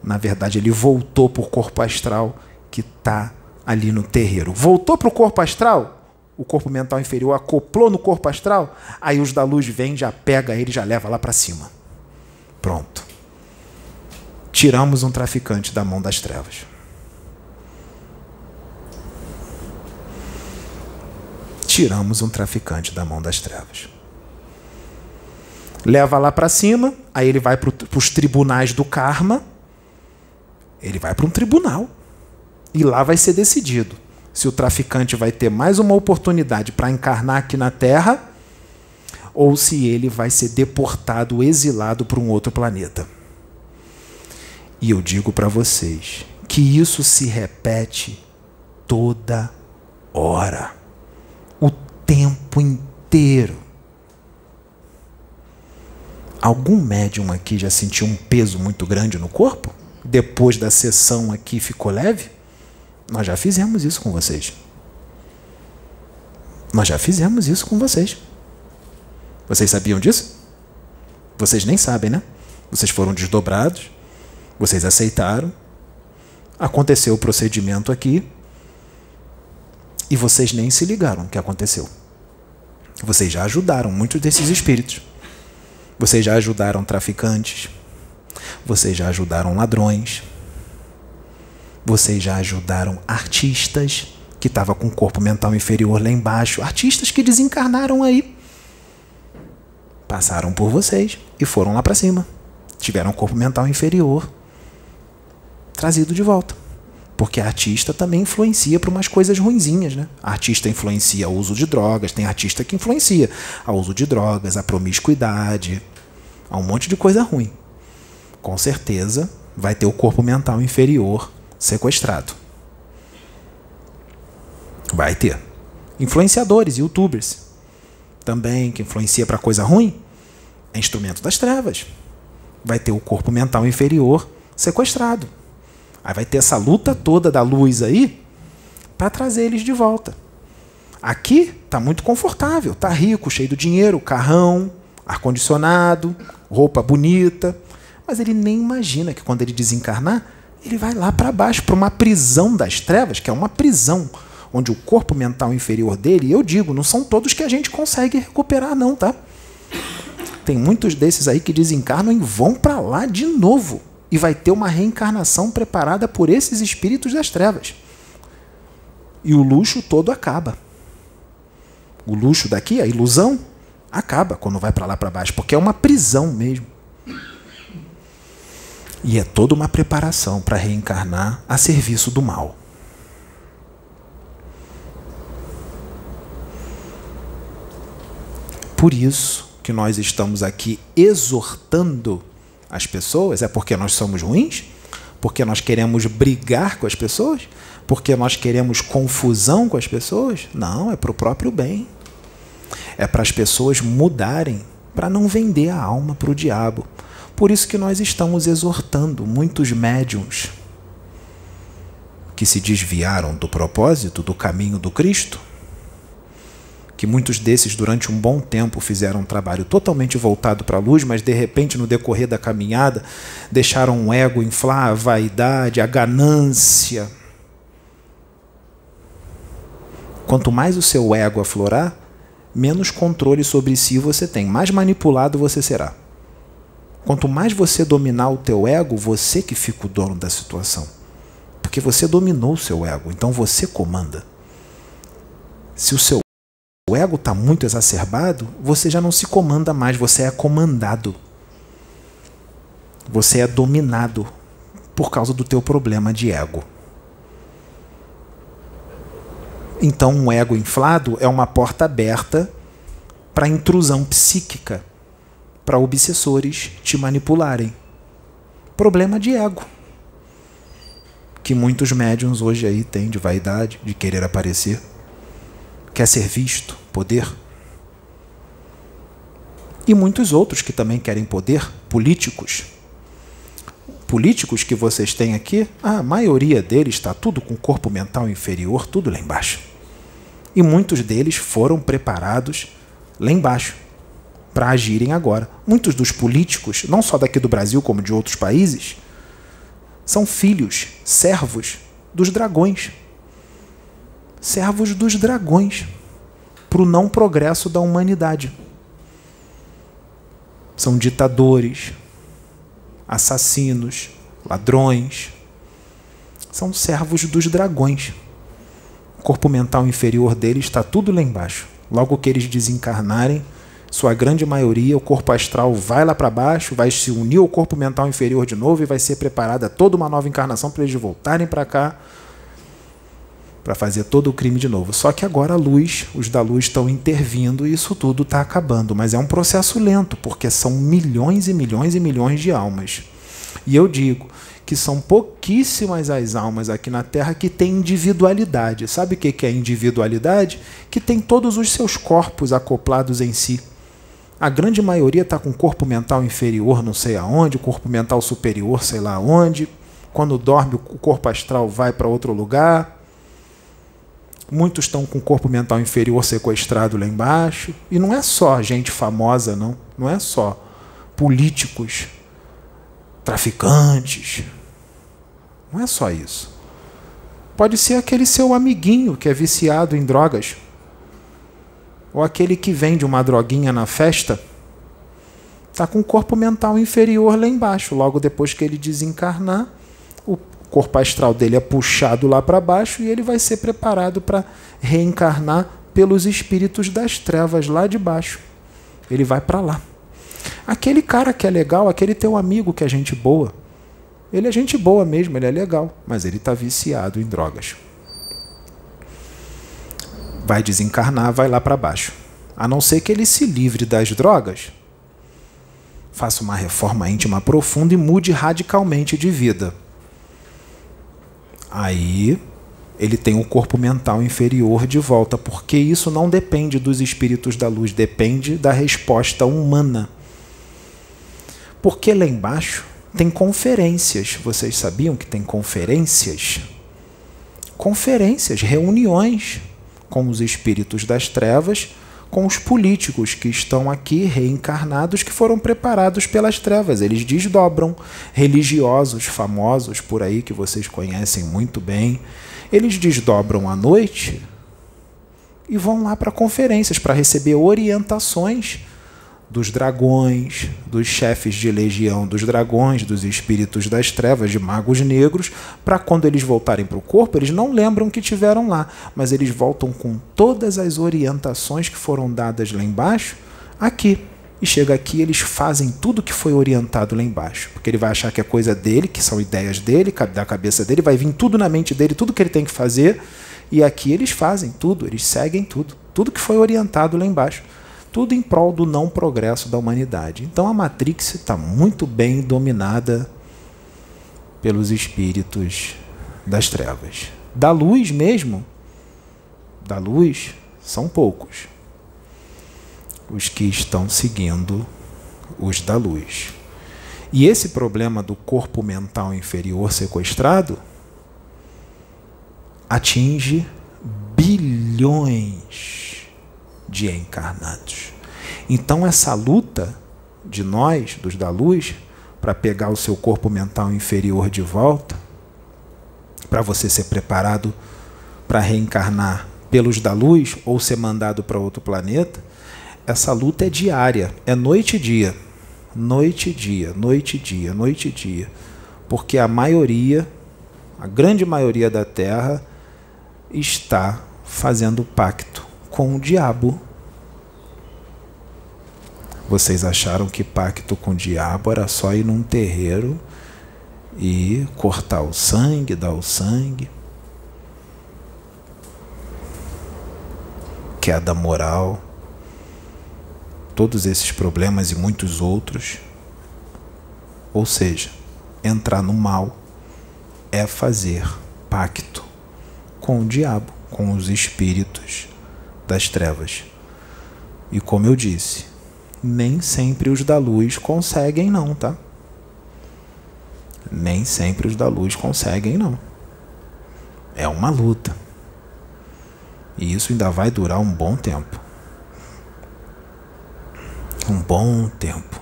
Na verdade, ele voltou para o corpo astral que está ali no terreiro. Voltou para o corpo astral? O corpo mental inferior acoplou no corpo astral, aí os da luz vêm, já pega ele, já leva lá para cima. Pronto. Tiramos um traficante da mão das trevas. Tiramos um traficante da mão das trevas. Leva lá para cima, aí ele vai para os tribunais do karma. Ele vai para um tribunal. E lá vai ser decidido se o traficante vai ter mais uma oportunidade para encarnar aqui na Terra ou se ele vai ser deportado, exilado para um outro planeta. E eu digo para vocês que isso se repete toda hora, o tempo inteiro. Algum médium aqui já sentiu um peso muito grande no corpo? Depois da sessão aqui ficou leve? Nós já fizemos isso com vocês. Nós já fizemos isso com vocês. Vocês sabiam disso? Vocês nem sabem, né? Vocês foram desdobrados, vocês aceitaram, aconteceu o procedimento aqui e vocês nem se ligaram que aconteceu. Vocês já ajudaram muitos desses espíritos. Vocês já ajudaram traficantes. Vocês já ajudaram ladrões. Vocês já ajudaram artistas que estavam com corpo mental inferior lá embaixo. Artistas que desencarnaram aí. Passaram por vocês e foram lá para cima. Tiveram corpo mental inferior trazido de volta. Porque artista também influencia para umas coisas ruinzinhas, né? Artista influencia o uso de drogas, tem artista que influencia o uso de drogas, a promiscuidade, a um monte de coisa ruim. Com certeza vai ter o corpo mental inferior sequestrado. Vai ter. Influenciadores, youtubers, também que influencia para coisa ruim, é instrumento das trevas. Vai ter o corpo mental inferior sequestrado. Aí vai ter essa luta toda da luz aí para trazer eles de volta. Aqui tá muito confortável, tá rico, cheio de dinheiro, carrão, ar condicionado, roupa bonita, mas ele nem imagina que quando ele desencarnar, ele vai lá para baixo, para uma prisão das trevas, que é uma prisão onde o corpo mental inferior dele, eu digo, não são todos que a gente consegue recuperar não, tá? Tem muitos desses aí que desencarnam e vão para lá de novo e vai ter uma reencarnação preparada por esses espíritos das trevas. E o luxo todo acaba. O luxo daqui, a ilusão, acaba quando vai para lá para baixo, porque é uma prisão mesmo. E é toda uma preparação para reencarnar a serviço do mal. Por isso que nós estamos aqui exortando as pessoas? É porque nós somos ruins? Porque nós queremos brigar com as pessoas? Porque nós queremos confusão com as pessoas? Não, é para o próprio bem. É para as pessoas mudarem, para não vender a alma para o diabo. Por isso que nós estamos exortando muitos médiums que se desviaram do propósito, do caminho do Cristo, que muitos desses durante um bom tempo fizeram um trabalho totalmente voltado para a luz, mas de repente no decorrer da caminhada deixaram o ego inflar, a vaidade, a ganância. Quanto mais o seu ego aflorar, menos controle sobre si você tem, mais manipulado você será. Quanto mais você dominar o teu ego, você que fica o dono da situação. Porque você dominou o seu ego, então você comanda. Se o seu ego está muito exacerbado, você já não se comanda mais, você é comandado. Você é dominado por causa do teu problema de ego. Então, um ego inflado é uma porta aberta para intrusão psíquica, para obsessores te manipularem. Problema de ego. Que muitos médiums hoje aí têm de vaidade, de querer aparecer quer ser visto, poder. E muitos outros que também querem poder, políticos. Políticos que vocês têm aqui, a maioria deles está tudo com corpo mental inferior, tudo lá embaixo. E muitos deles foram preparados lá embaixo para agirem agora. Muitos dos políticos, não só daqui do Brasil como de outros países, são filhos, servos dos dragões servos dos dragões para o não progresso da humanidade. São ditadores, assassinos, ladrões. São servos dos dragões. O corpo mental inferior deles está tudo lá embaixo. Logo que eles desencarnarem, sua grande maioria, o corpo astral vai lá para baixo, vai se unir ao corpo mental inferior de novo e vai ser preparada toda uma nova encarnação para eles voltarem para cá para fazer todo o crime de novo. Só que agora a luz, os da luz estão intervindo e isso tudo está acabando. Mas é um processo lento, porque são milhões e milhões e milhões de almas. E eu digo que são pouquíssimas as almas aqui na Terra que têm individualidade. Sabe o que é individualidade? Que tem todos os seus corpos acoplados em si. A grande maioria está com corpo mental inferior, não sei aonde, corpo mental superior, sei lá onde. Quando dorme, o corpo astral vai para outro lugar. Muitos estão com o corpo mental inferior sequestrado lá embaixo. E não é só gente famosa, não. Não é só políticos, traficantes. Não é só isso. Pode ser aquele seu amiguinho que é viciado em drogas. Ou aquele que vende uma droguinha na festa. Está com o corpo mental inferior lá embaixo. Logo depois que ele desencarnar, o corpo astral dele é puxado lá para baixo e ele vai ser preparado para reencarnar pelos espíritos das trevas lá de baixo. Ele vai para lá. Aquele cara que é legal, aquele teu amigo que é gente boa, ele é gente boa mesmo, ele é legal, mas ele está viciado em drogas. Vai desencarnar, vai lá para baixo. A não ser que ele se livre das drogas, faça uma reforma íntima profunda e mude radicalmente de vida aí ele tem o corpo mental inferior de volta, porque isso não depende dos espíritos da luz, depende da resposta humana. Porque lá embaixo tem conferências. Vocês sabiam que tem conferências? Conferências, reuniões com os espíritos das trevas com os políticos que estão aqui reencarnados que foram preparados pelas trevas. Eles desdobram religiosos famosos por aí que vocês conhecem muito bem. Eles desdobram à noite e vão lá para conferências para receber orientações dos dragões, dos chefes de legião dos dragões, dos espíritos das trevas, de magos negros, para quando eles voltarem para o corpo, eles não lembram que tiveram lá, mas eles voltam com todas as orientações que foram dadas lá embaixo, aqui. E chega aqui, eles fazem tudo que foi orientado lá embaixo. Porque ele vai achar que é coisa dele, que são ideias dele, da cabeça dele, vai vir tudo na mente dele, tudo que ele tem que fazer. E aqui eles fazem tudo, eles seguem tudo. Tudo que foi orientado lá embaixo tudo em prol do não progresso da humanidade. Então a Matrix está muito bem dominada pelos espíritos das trevas. Da luz mesmo, da luz, são poucos os que estão seguindo os da luz. E esse problema do corpo mental inferior sequestrado atinge bilhões de encarnados. Então, essa luta de nós, dos da luz, para pegar o seu corpo mental inferior de volta, para você ser preparado para reencarnar pelos da luz ou ser mandado para outro planeta, essa luta é diária, é noite e dia. Noite e dia, noite e dia, noite e dia. Porque a maioria, a grande maioria da Terra, está fazendo pacto com o diabo. Vocês acharam que pacto com o diabo era só ir num terreiro e cortar o sangue, dar o sangue? Queda moral, todos esses problemas e muitos outros. Ou seja, entrar no mal é fazer pacto com o diabo, com os espíritos das trevas. E como eu disse, nem sempre os da luz conseguem, não, tá? Nem sempre os da luz conseguem, não. É uma luta. E isso ainda vai durar um bom tempo. Um bom tempo.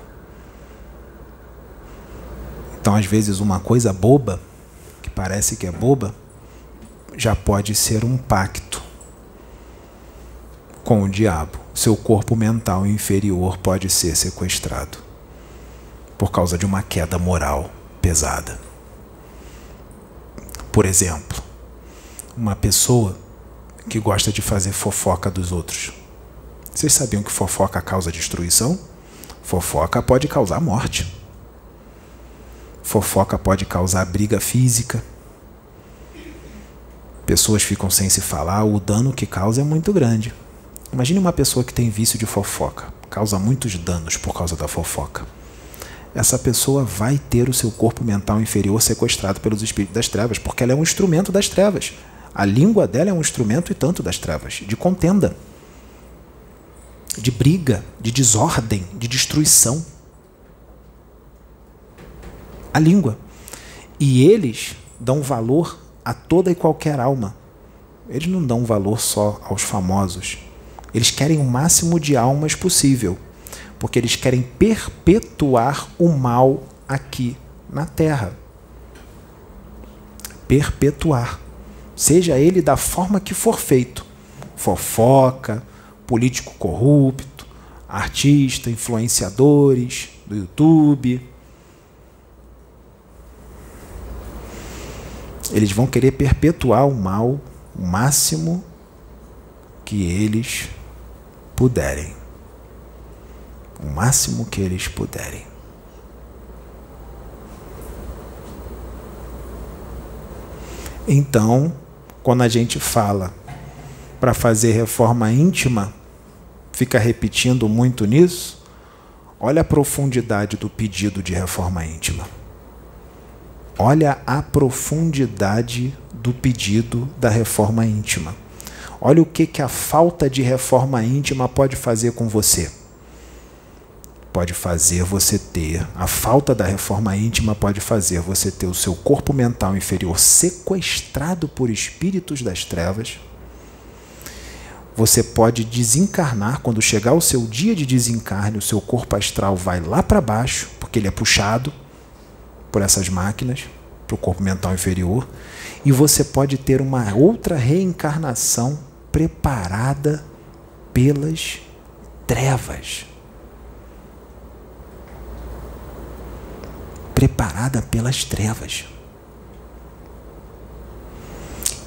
Então, às vezes, uma coisa boba, que parece que é boba, já pode ser um pacto com o diabo. Seu corpo mental inferior pode ser sequestrado por causa de uma queda moral pesada. Por exemplo, uma pessoa que gosta de fazer fofoca dos outros. Vocês sabiam que fofoca causa destruição? Fofoca pode causar morte. Fofoca pode causar briga física. Pessoas ficam sem se falar, o dano que causa é muito grande. Imagine uma pessoa que tem vício de fofoca, causa muitos danos por causa da fofoca. essa pessoa vai ter o seu corpo mental inferior sequestrado pelos espíritos das trevas, porque ela é um instrumento das trevas. A língua dela é um instrumento e tanto das trevas, de contenda, de briga, de desordem, de destruição. A língua. E eles dão valor a toda e qualquer alma. Eles não dão valor só aos famosos. Eles querem o máximo de almas possível porque eles querem perpetuar o mal aqui na terra. Perpetuar. Seja ele da forma que for feito. Fofoca, político corrupto, artista, influenciadores do YouTube. Eles vão querer perpetuar o mal o máximo que eles puderem o máximo que eles puderem. Então, quando a gente fala para fazer reforma íntima, fica repetindo muito nisso, olha a profundidade do pedido de reforma íntima. Olha a profundidade do pedido da reforma íntima. Olha o que, que a falta de reforma íntima pode fazer com você pode fazer você ter, a falta da reforma íntima pode fazer você ter o seu corpo mental inferior sequestrado por espíritos das trevas. Você pode desencarnar quando chegar o seu dia de desencarne, o seu corpo astral vai lá para baixo, porque ele é puxado por essas máquinas para o corpo mental inferior, e você pode ter uma outra reencarnação preparada pelas trevas. preparada pelas trevas.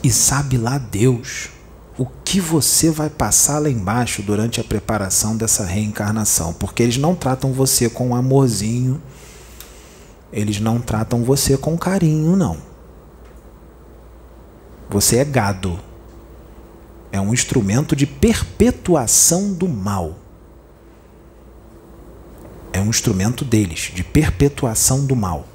E sabe lá Deus o que você vai passar lá embaixo durante a preparação dessa reencarnação, porque eles não tratam você com amorzinho, eles não tratam você com carinho, não. Você é gado. É um instrumento de perpetuação do mal é um instrumento deles, de perpetuação do mal.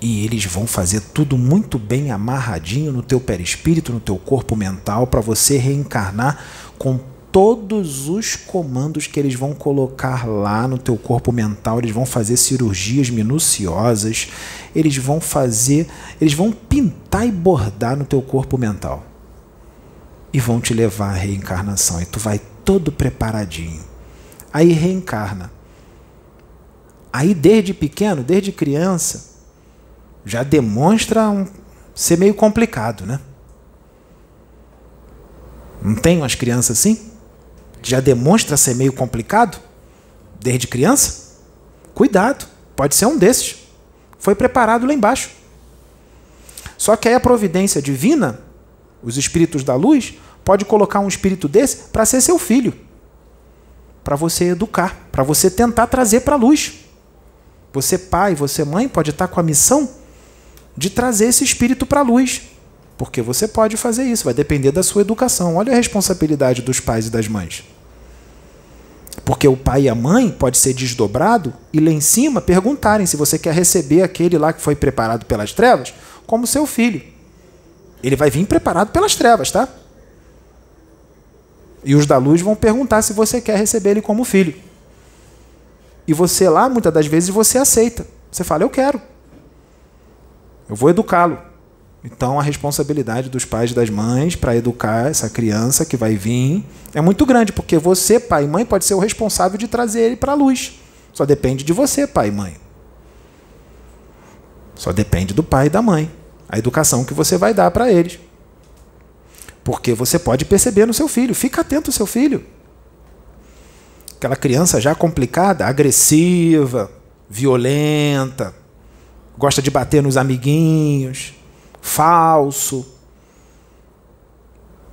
E eles vão fazer tudo muito bem amarradinho no teu perispírito, no teu corpo mental, para você reencarnar com todos os comandos que eles vão colocar lá no teu corpo mental, eles vão fazer cirurgias minuciosas, eles vão fazer, eles vão pintar e bordar no teu corpo mental. E vão te levar à reencarnação e tu vai todo preparadinho aí reencarna. Aí, desde pequeno, desde criança, já demonstra um, ser meio complicado, né? Não tem umas crianças assim? Já demonstra ser meio complicado? Desde criança? Cuidado, pode ser um desses. Foi preparado lá embaixo. Só que aí a providência divina, os espíritos da luz, pode colocar um espírito desse para ser seu filho para você educar, para você tentar trazer para a luz. Você, pai, você, mãe, pode estar com a missão de trazer esse espírito para a luz. Porque você pode fazer isso, vai depender da sua educação. Olha a responsabilidade dos pais e das mães. Porque o pai e a mãe pode ser desdobrado e lá em cima perguntarem se você quer receber aquele lá que foi preparado pelas trevas como seu filho. Ele vai vir preparado pelas trevas, tá? E os da luz vão perguntar se você quer receber ele como filho. E você lá, muitas das vezes, você aceita. Você fala, eu quero. Eu vou educá-lo. Então a responsabilidade dos pais e das mães para educar essa criança que vai vir é muito grande, porque você, pai e mãe, pode ser o responsável de trazer ele para a luz. Só depende de você, pai e mãe. Só depende do pai e da mãe. A educação que você vai dar para eles. Porque você pode perceber no seu filho. Fica atento ao seu filho. Aquela criança já complicada, agressiva, violenta, gosta de bater nos amiguinhos, falso.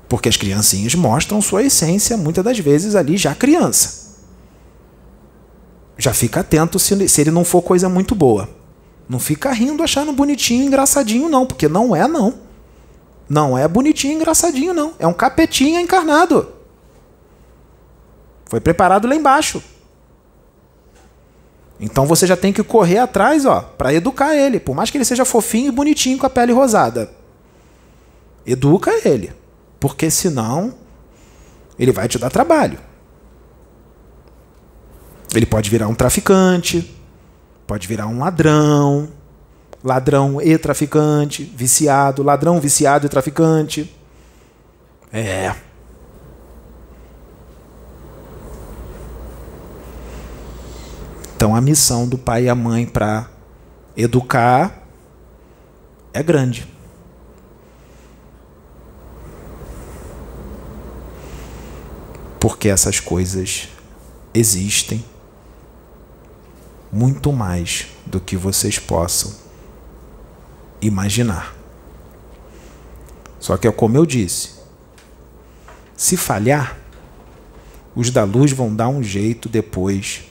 Porque as criancinhas mostram sua essência, muitas das vezes ali já criança. Já fica atento se, se ele não for coisa muito boa. Não fica rindo, achando bonitinho, engraçadinho, não, porque não é, não. Não é bonitinho, engraçadinho, não. É um capetinha encarnado. Foi preparado lá embaixo. Então você já tem que correr atrás, ó, para educar ele, por mais que ele seja fofinho e bonitinho com a pele rosada. Educa ele, porque senão ele vai te dar trabalho. Ele pode virar um traficante, pode virar um ladrão, ladrão e traficante, viciado, ladrão, viciado e traficante. É. Então a missão do pai e a mãe para educar é grande. Porque essas coisas existem muito mais do que vocês possam imaginar. Só que é como eu disse: se falhar, os da luz vão dar um jeito depois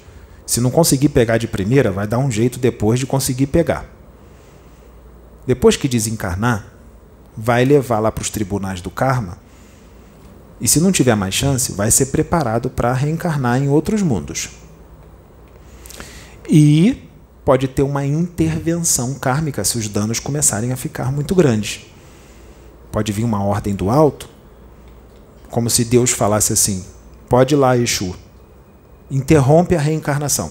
se não conseguir pegar de primeira, vai dar um jeito depois de conseguir pegar. Depois que desencarnar, vai levar lá para os tribunais do karma. E se não tiver mais chance, vai ser preparado para reencarnar em outros mundos. E pode ter uma intervenção kármica se os danos começarem a ficar muito grandes. Pode vir uma ordem do alto, como se Deus falasse assim: pode ir lá, Exu, interrompe a reencarnação.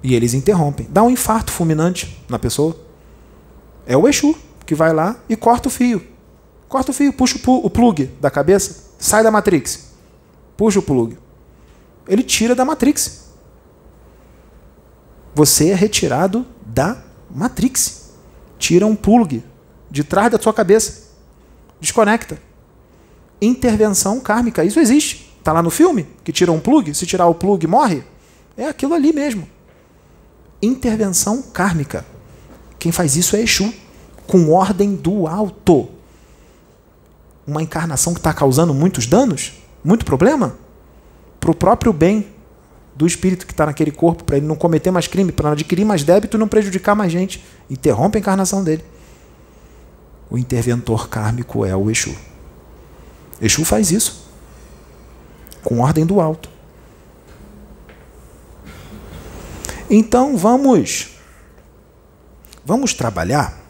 E eles interrompem. Dá um infarto fulminante na pessoa. É o Exu que vai lá e corta o fio. Corta o fio, puxa o plug da cabeça, sai da Matrix. Puxa o plug. Ele tira da Matrix. Você é retirado da Matrix. Tira um plug de trás da sua cabeça. Desconecta. Intervenção kármica. Isso existe. Está lá no filme? Que tira um plug? Se tirar o plug, morre? É aquilo ali mesmo. Intervenção kármica. Quem faz isso é Exu, com ordem do alto. Uma encarnação que está causando muitos danos, muito problema, para o próprio bem do espírito que está naquele corpo, para ele não cometer mais crime, para não adquirir mais débito não prejudicar mais gente. Interrompe a encarnação dele. O interventor kármico é o Exu. Exu faz isso com ordem do alto. Então vamos vamos trabalhar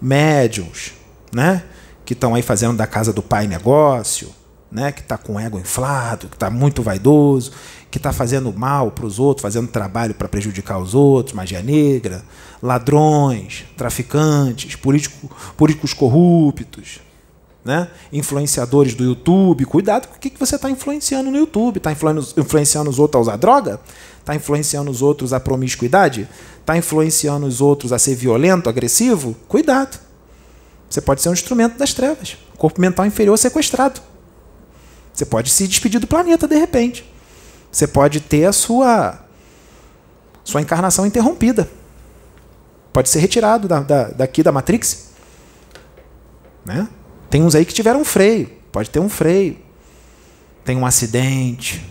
médiums, né, que estão aí fazendo da casa do pai negócio, né, que está com ego inflado, que está muito vaidoso, que está fazendo mal para os outros, fazendo trabalho para prejudicar os outros, magia negra, ladrões, traficantes, político, políticos corruptos, né? influenciadores do YouTube, cuidado com o que você está influenciando no YouTube. Está influenciando os outros a usar droga? Está influenciando os outros a promiscuidade? Está influenciando os outros a ser violento, agressivo? Cuidado. Você pode ser um instrumento das trevas. Corpo mental inferior sequestrado. Você pode se despedir do planeta de repente. Você pode ter a sua, sua encarnação interrompida. Pode ser retirado da, da, daqui da Matrix. Né? Tem uns aí que tiveram freio, pode ter um freio. Tem um acidente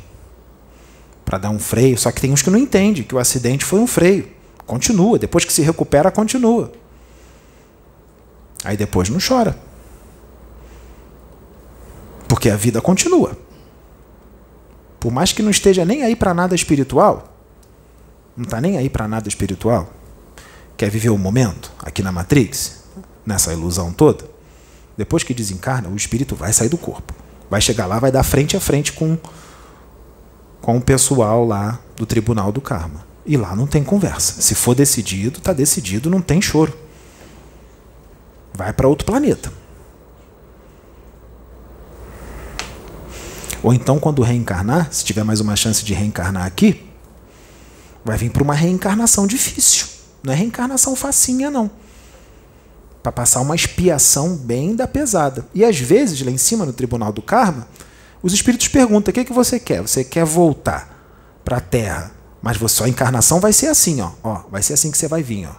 para dar um freio, só que tem uns que não entendem que o acidente foi um freio. Continua, depois que se recupera, continua. Aí depois não chora. Porque a vida continua. Por mais que não esteja nem aí para nada espiritual, não está nem aí para nada espiritual, quer viver o momento aqui na Matrix, nessa ilusão toda, depois que desencarna, o espírito vai sair do corpo. Vai chegar lá, vai dar frente a frente com, com o pessoal lá do tribunal do karma. E lá não tem conversa. Se for decidido, está decidido, não tem choro. Vai para outro planeta. Ou então, quando reencarnar, se tiver mais uma chance de reencarnar aqui, vai vir para uma reencarnação difícil. Não é reencarnação facinha, não para passar uma expiação bem da pesada. E às vezes, lá em cima no tribunal do karma, os espíritos perguntam: o que, é que você quer? Você quer voltar para a Terra, mas sua encarnação vai ser assim, ó, ó, vai ser assim que você vai vir, ó,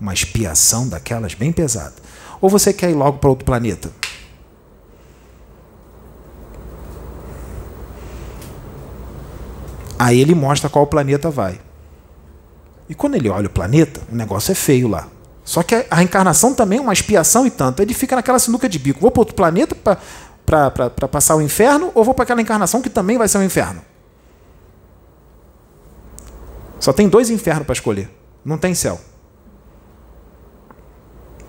uma expiação daquelas bem pesada. Ou você quer ir logo para outro planeta? Aí ele mostra qual planeta vai. E quando ele olha o planeta, o negócio é feio lá. Só que a reencarnação também é uma expiação e tanto. Ele fica naquela sinuca de bico. Vou para outro planeta para passar o inferno ou vou para aquela encarnação que também vai ser um inferno? Só tem dois infernos para escolher. Não tem céu.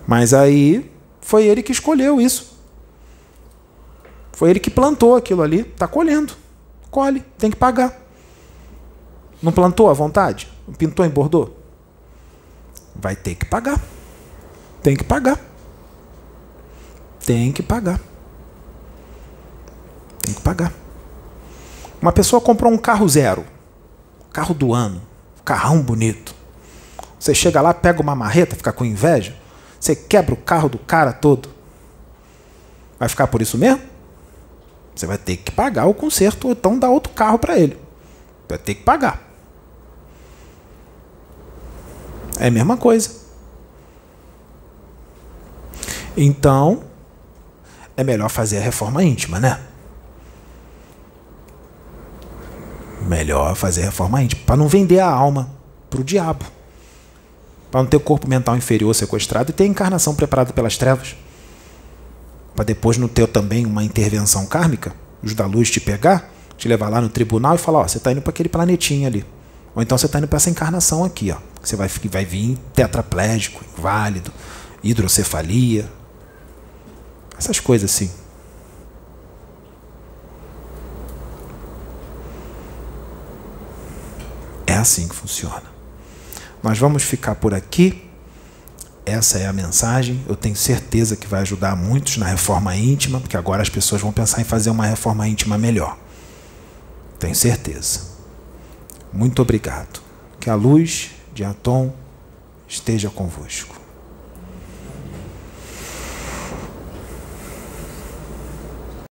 Mas aí foi ele que escolheu isso. Foi ele que plantou aquilo ali. Está colhendo. Colhe. Tem que pagar. Não plantou à vontade? Pintou em Bordeaux? Vai ter que pagar. Tem que pagar. Tem que pagar. Tem que pagar. Uma pessoa comprou um carro zero, carro do ano, carrão bonito. Você chega lá, pega uma marreta, fica com inveja, você quebra o carro do cara todo. Vai ficar por isso mesmo? Você vai ter que pagar o conserto ou então dar outro carro para ele. Vai ter que pagar. É a mesma coisa. Então, é melhor fazer a reforma íntima, né? Melhor fazer a reforma íntima, para não vender a alma para o diabo. Para não ter corpo mental inferior sequestrado e ter encarnação preparada pelas trevas. Para depois não ter também uma intervenção kármica, os da luz te pegar, te levar lá no tribunal e falar: Ó, você está indo para aquele planetinha ali. Ou então você está indo para essa encarnação aqui, ó. Você vai, vai vir tetraplégico, inválido, hidrocefalia, essas coisas assim. É assim que funciona. Nós vamos ficar por aqui. Essa é a mensagem. Eu tenho certeza que vai ajudar muitos na reforma íntima, porque agora as pessoas vão pensar em fazer uma reforma íntima melhor. Tenho certeza. Muito obrigado. Que a luz de Atom esteja convosco.